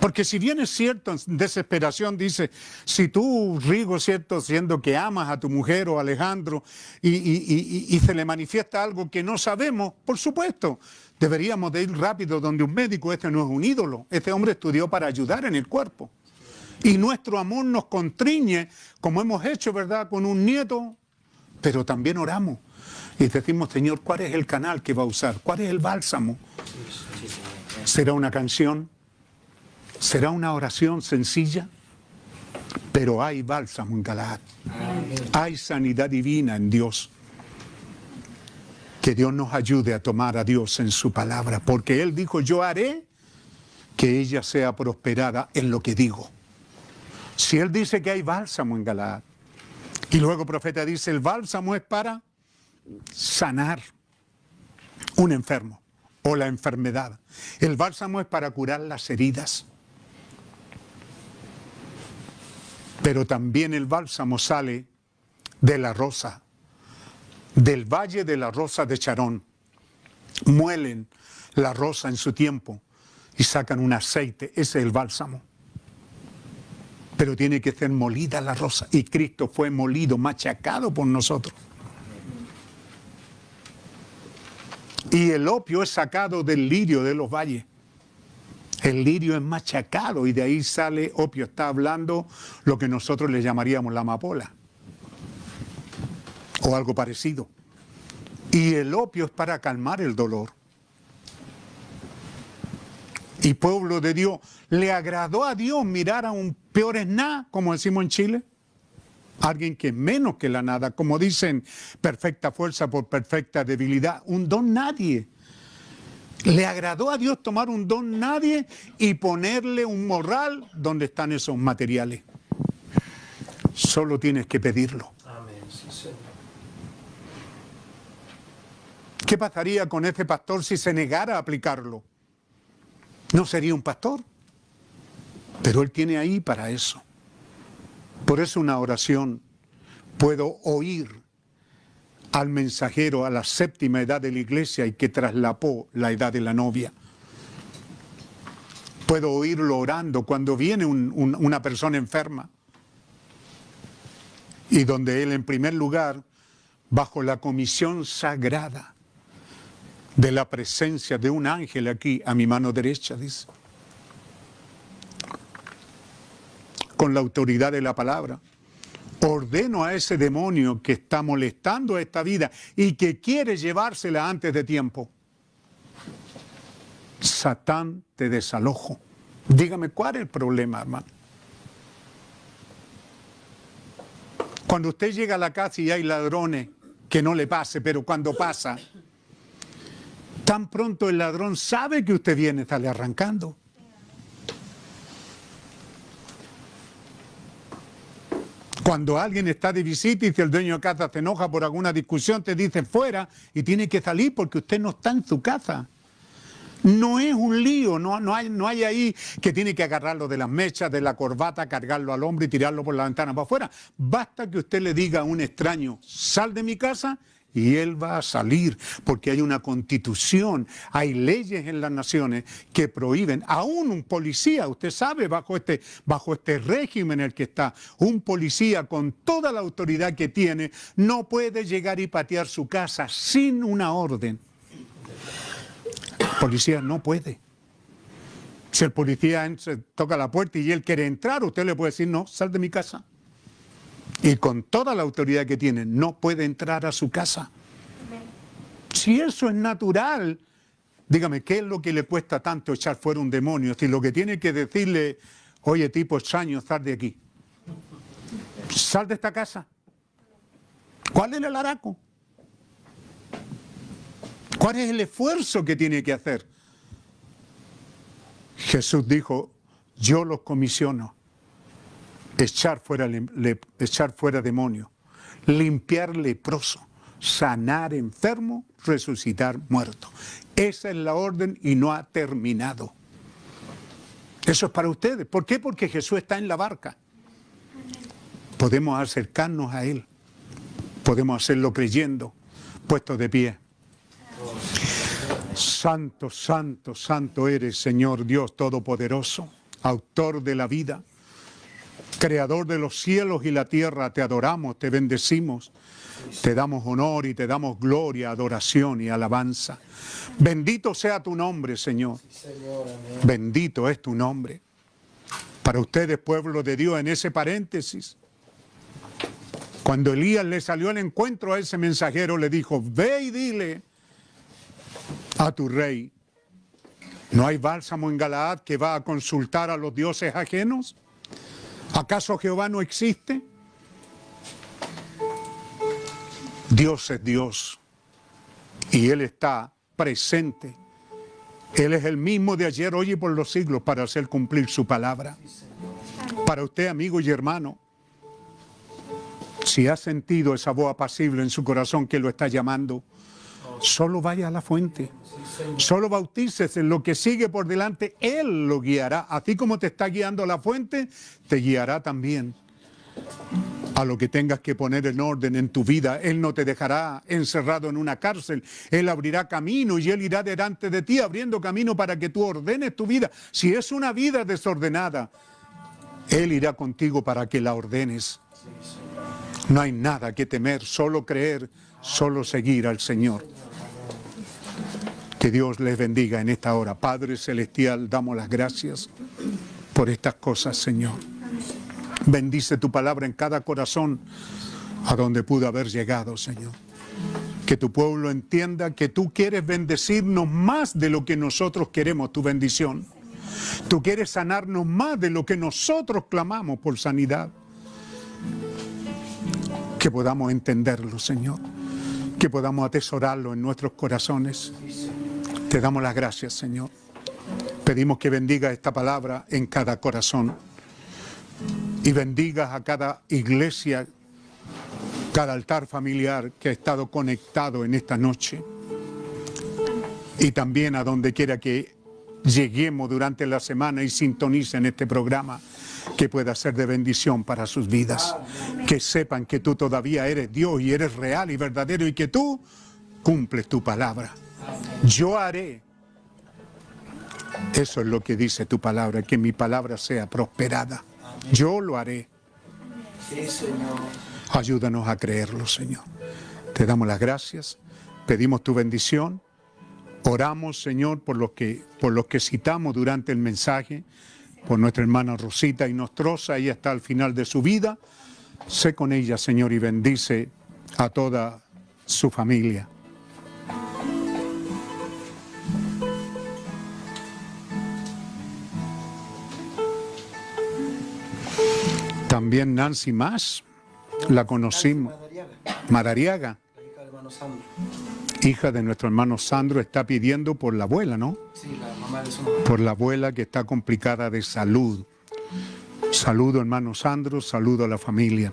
Porque si bien es cierto, en desesperación dice, si tú, Rigo, cierto, siendo que amas a tu mujer o Alejandro y, y- y- y se le manifiesta algo que no sabemos, por supuesto, deberíamos de ir rápido donde un médico, este no es un ídolo, este hombre estudió para ayudar en el cuerpo. Y nuestro amor nos constriñe, como hemos hecho, ¿verdad?, con un nieto, pero también oramos. Y decimos, Señor, ¿cuál es el canal que va a usar? ¿Cuál es el bálsamo? ¿Será una canción? ¿Será una oración sencilla? Pero hay bálsamo en Galaad. Hay sanidad divina en Dios. Que Dios nos ayude a tomar a Dios en su palabra, porque Él dijo, yo haré que ella sea prosperada en lo que digo. Si Él dice que hay bálsamo en Galaad, y luego el profeta dice, el bálsamo es para sanar un enfermo o la enfermedad. El bálsamo es para curar las heridas. Pero también el bálsamo sale de la rosa, del valle de la rosa de Charón. Muelen la rosa en su tiempo y sacan un aceite, ese es el bálsamo. Pero tiene que ser molida la rosa y Cristo fue molido, machacado por nosotros. Y el opio es sacado del lirio de los valles. El lirio es machacado y de ahí sale opio. Está hablando lo que nosotros le llamaríamos la amapola o algo parecido. Y el opio es para calmar el dolor. Y pueblo de Dios, ¿le agradó a Dios mirar a un peor es nada, como decimos en Chile? Alguien que menos que la nada, como dicen, perfecta fuerza por perfecta debilidad, un don nadie. ¿Le agradó a Dios tomar un don nadie y ponerle un morral donde están esos materiales? Solo tienes que pedirlo. Amén, sí, Señor. ¿Qué pasaría con ese pastor si se negara a aplicarlo? No sería un pastor. Pero él tiene ahí para eso. Por eso una oración puedo oír al mensajero a la séptima edad de la iglesia y que traslapó la edad de la novia. Puedo oírlo orando cuando viene un- un- una persona enferma y donde él en primer lugar, bajo la comisión sagrada de la presencia de un ángel aquí a mi mano derecha, dice, con la autoridad de la palabra, ordeno a ese demonio que está molestando esta vida y que quiere llevársela antes de tiempo. Satán te desalojo. Dígame, ¿cuál es el problema, hermano? Cuando usted llega a la casa y hay ladrones, que no le pase, pero cuando pasa, tan pronto el ladrón sabe que usted viene, sale arrancando. Cuando alguien está de visita y si el dueño de casa se enoja por alguna discusión, te dice fuera y tiene que salir porque usted no está en su casa. No es un lío, no, no, hay, no hay ahí que tiene que agarrarlo de las mechas, de la corbata, cargarlo al hombro y tirarlo por la ventana para afuera. Basta que usted le diga a un extraño, sal de mi casa y él va a salir, porque hay una constitución, hay leyes en las naciones que prohíben, aún un policía, usted sabe, bajo este, bajo este régimen en el que está, un policía con toda la autoridad que tiene, no puede llegar y patear su casa sin una orden. El policía no puede. Si el policía toca la puerta y él quiere entrar, usted le puede decir, no, sal de mi casa. Y con toda la autoridad que tiene, no puede entrar a su casa. Si eso es natural, dígame, ¿qué es lo que le cuesta tanto echar fuera un demonio? Si lo que tiene que decirle, oye tipo extraño, sal de aquí. Sal de esta casa. ¿Cuál es el araco? ¿Cuál es el esfuerzo que tiene que hacer? Jesús dijo, yo los comisiono, echar fuera, le- echar fuera demonio, limpiar leproso, sanar enfermo, resucitar muerto. Esa es la orden y no ha terminado. Eso es para ustedes. ¿Por qué? Porque Jesús está en la barca. Podemos acercarnos a Él. Podemos hacerlo creyendo, puestos de pie. Santo, santo, santo eres, Señor Dios Todopoderoso, autor de la vida, creador de los cielos y la tierra. Te adoramos, te bendecimos, te damos honor y te damos gloria, adoración y alabanza. Bendito sea tu nombre, Señor. Bendito es tu nombre. Para ustedes, pueblo de Dios, en ese paréntesis, cuando Elías le salió al encuentro a ese mensajero, le dijo, ve y dile a tu rey, ¿no hay bálsamo en Galaad que va a consultar a los dioses ajenos? ¿Acaso Jehová no existe? Dios es Dios y Él está presente. Él es el mismo de ayer, hoy y por los siglos para hacer cumplir su palabra. Para usted, amigo y hermano, Si ha sentido esa voz apacible en su corazón que lo está llamando, solo vaya a la fuente. Solo bautícese en lo que sigue por delante, Él lo guiará. Así como te está guiando la fuente, te guiará también a lo que tengas que poner en orden en tu vida. Él no te dejará encerrado en una cárcel. Él abrirá camino y Él irá delante de ti abriendo camino para que tú ordenes tu vida. Si es una vida desordenada, Él irá contigo para que la ordenes. No hay nada que temer, solo creer, solo seguir al Señor. Que Dios les bendiga en esta hora. Padre Celestial, damos las gracias por estas cosas, Señor. Bendice tu palabra en cada corazón a donde pudo haber llegado, Señor. Que tu pueblo entienda que tú quieres bendecirnos más de lo que nosotros queremos, tu bendición. Tú quieres sanarnos más de lo que nosotros clamamos por sanidad. Que podamos entenderlo, Señor. Que podamos atesorarlo en nuestros corazones. Te damos las gracias, Señor. Pedimos que bendiga esta palabra en cada corazón y bendigas a cada iglesia, cada altar familiar que ha estado conectado en esta noche y también a donde quiera que lleguemos durante la semana y sintonicen este programa que pueda ser de bendición para sus vidas. Que sepan que tú todavía eres Dios y eres real y verdadero y que tú cumples tu palabra. Yo haré. Eso es lo que dice tu palabra, que mi palabra sea prosperada. Yo lo haré. Ayúdanos a creerlo, Señor. Te damos las gracias, pedimos tu bendición, oramos, Señor, por los que, por los que citamos durante el mensaje, por nuestra hermana Rosita y Nostrosa, ella está al final de su vida. Sé con ella, Señor, y bendice a toda su familia. También Nancy Más, la conocimos. Madariaga, Madariaga, la hija del hermano Sandro. hija de nuestro hermano Sandro, está pidiendo por la abuela, ¿no? Sí, la mamá de su mamá. Por la abuela que está complicada de salud. Saludo hermano Sandro, saludo a la familia.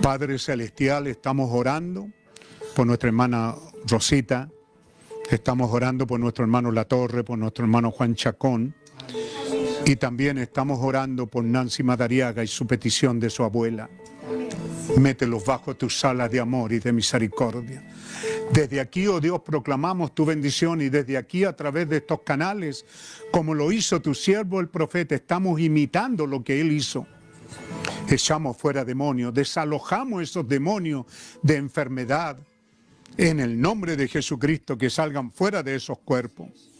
Padre Celestial, estamos orando por nuestra hermana Rosita, estamos orando por nuestro hermano La Torre, por nuestro hermano Juan Chacón, y también estamos orando por Nancy Madariaga y su petición de su abuela. Mételos bajo tus alas de amor y de misericordia. Desde aquí, oh Dios, proclamamos tu bendición y desde aquí, a través de estos canales, como lo hizo tu siervo el profeta, estamos imitando lo que él hizo. Echamos fuera demonios, desalojamos esos demonios de enfermedad en el nombre de Jesucristo, que salgan fuera de esos cuerpos.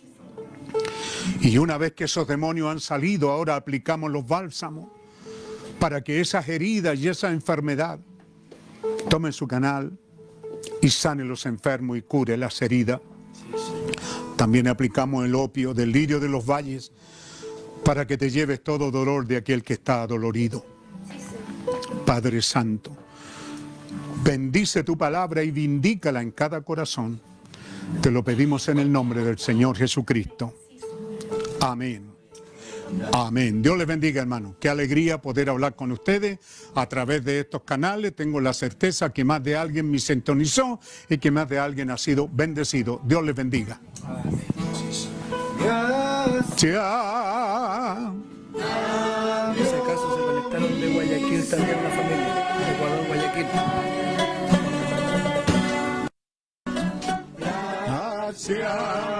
Y una vez que esos demonios han salido, ahora aplicamos los bálsamos para que esas heridas y esa enfermedad tomen su canal y sane los enfermos y cure las heridas. También aplicamos el opio del lirio de los valles para que te lleves todo dolor de aquel que está adolorido. Padre Santo, bendice tu palabra y vindícala en cada corazón. Te lo pedimos en el nombre del Señor Jesucristo. Amén. Amén. Dios les bendiga, hermano. Qué alegría poder hablar con ustedes a través de estos canales. Tengo la certeza que más de alguien me sintonizó y que más de alguien ha sido bendecido. Dios les bendiga. Gracias. Chao. En ese caso se conectaron de Guayaquil también la familia. De Ecuador, Guayaquil. Cambió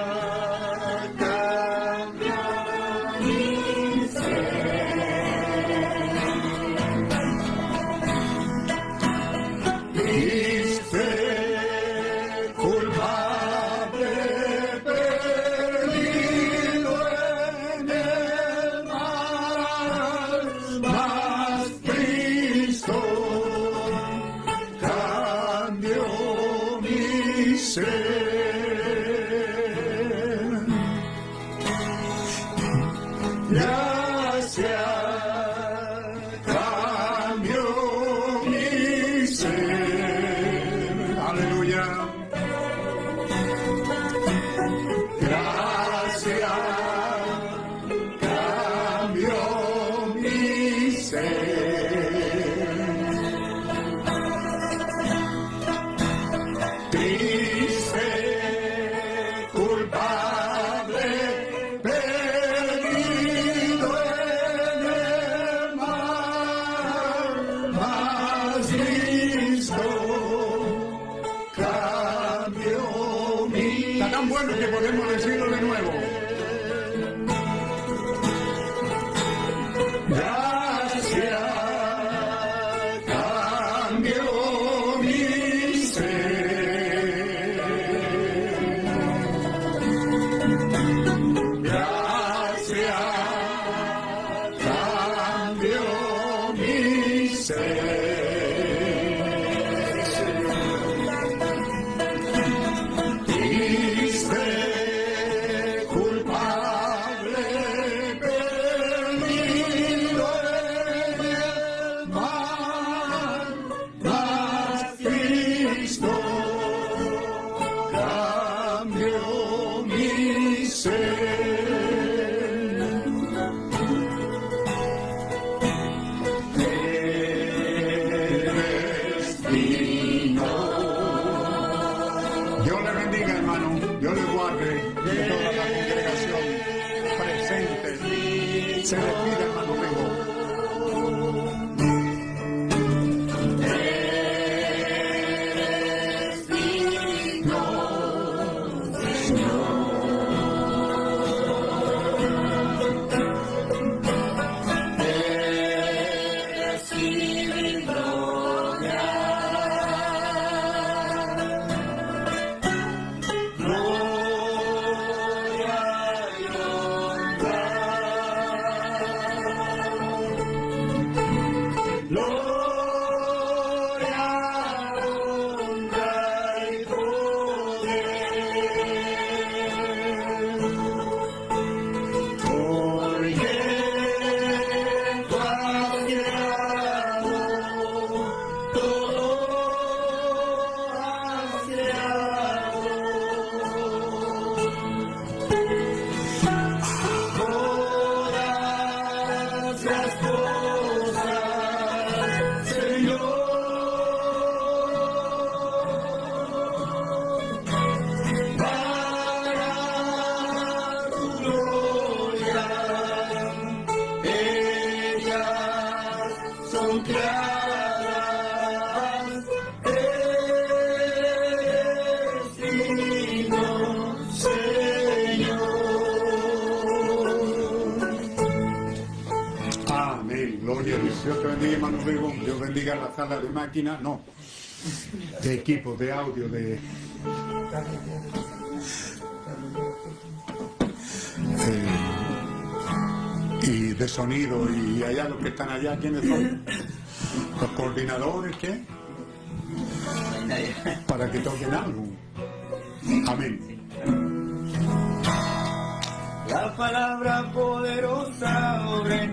de máquina, no, de equipo, de audio, de... Eh, y de sonido, y allá los que están allá, ¿quiénes son? Los coordinadores, ¿qué? Para que toquen algo. Amén. La palabra poderosa obra.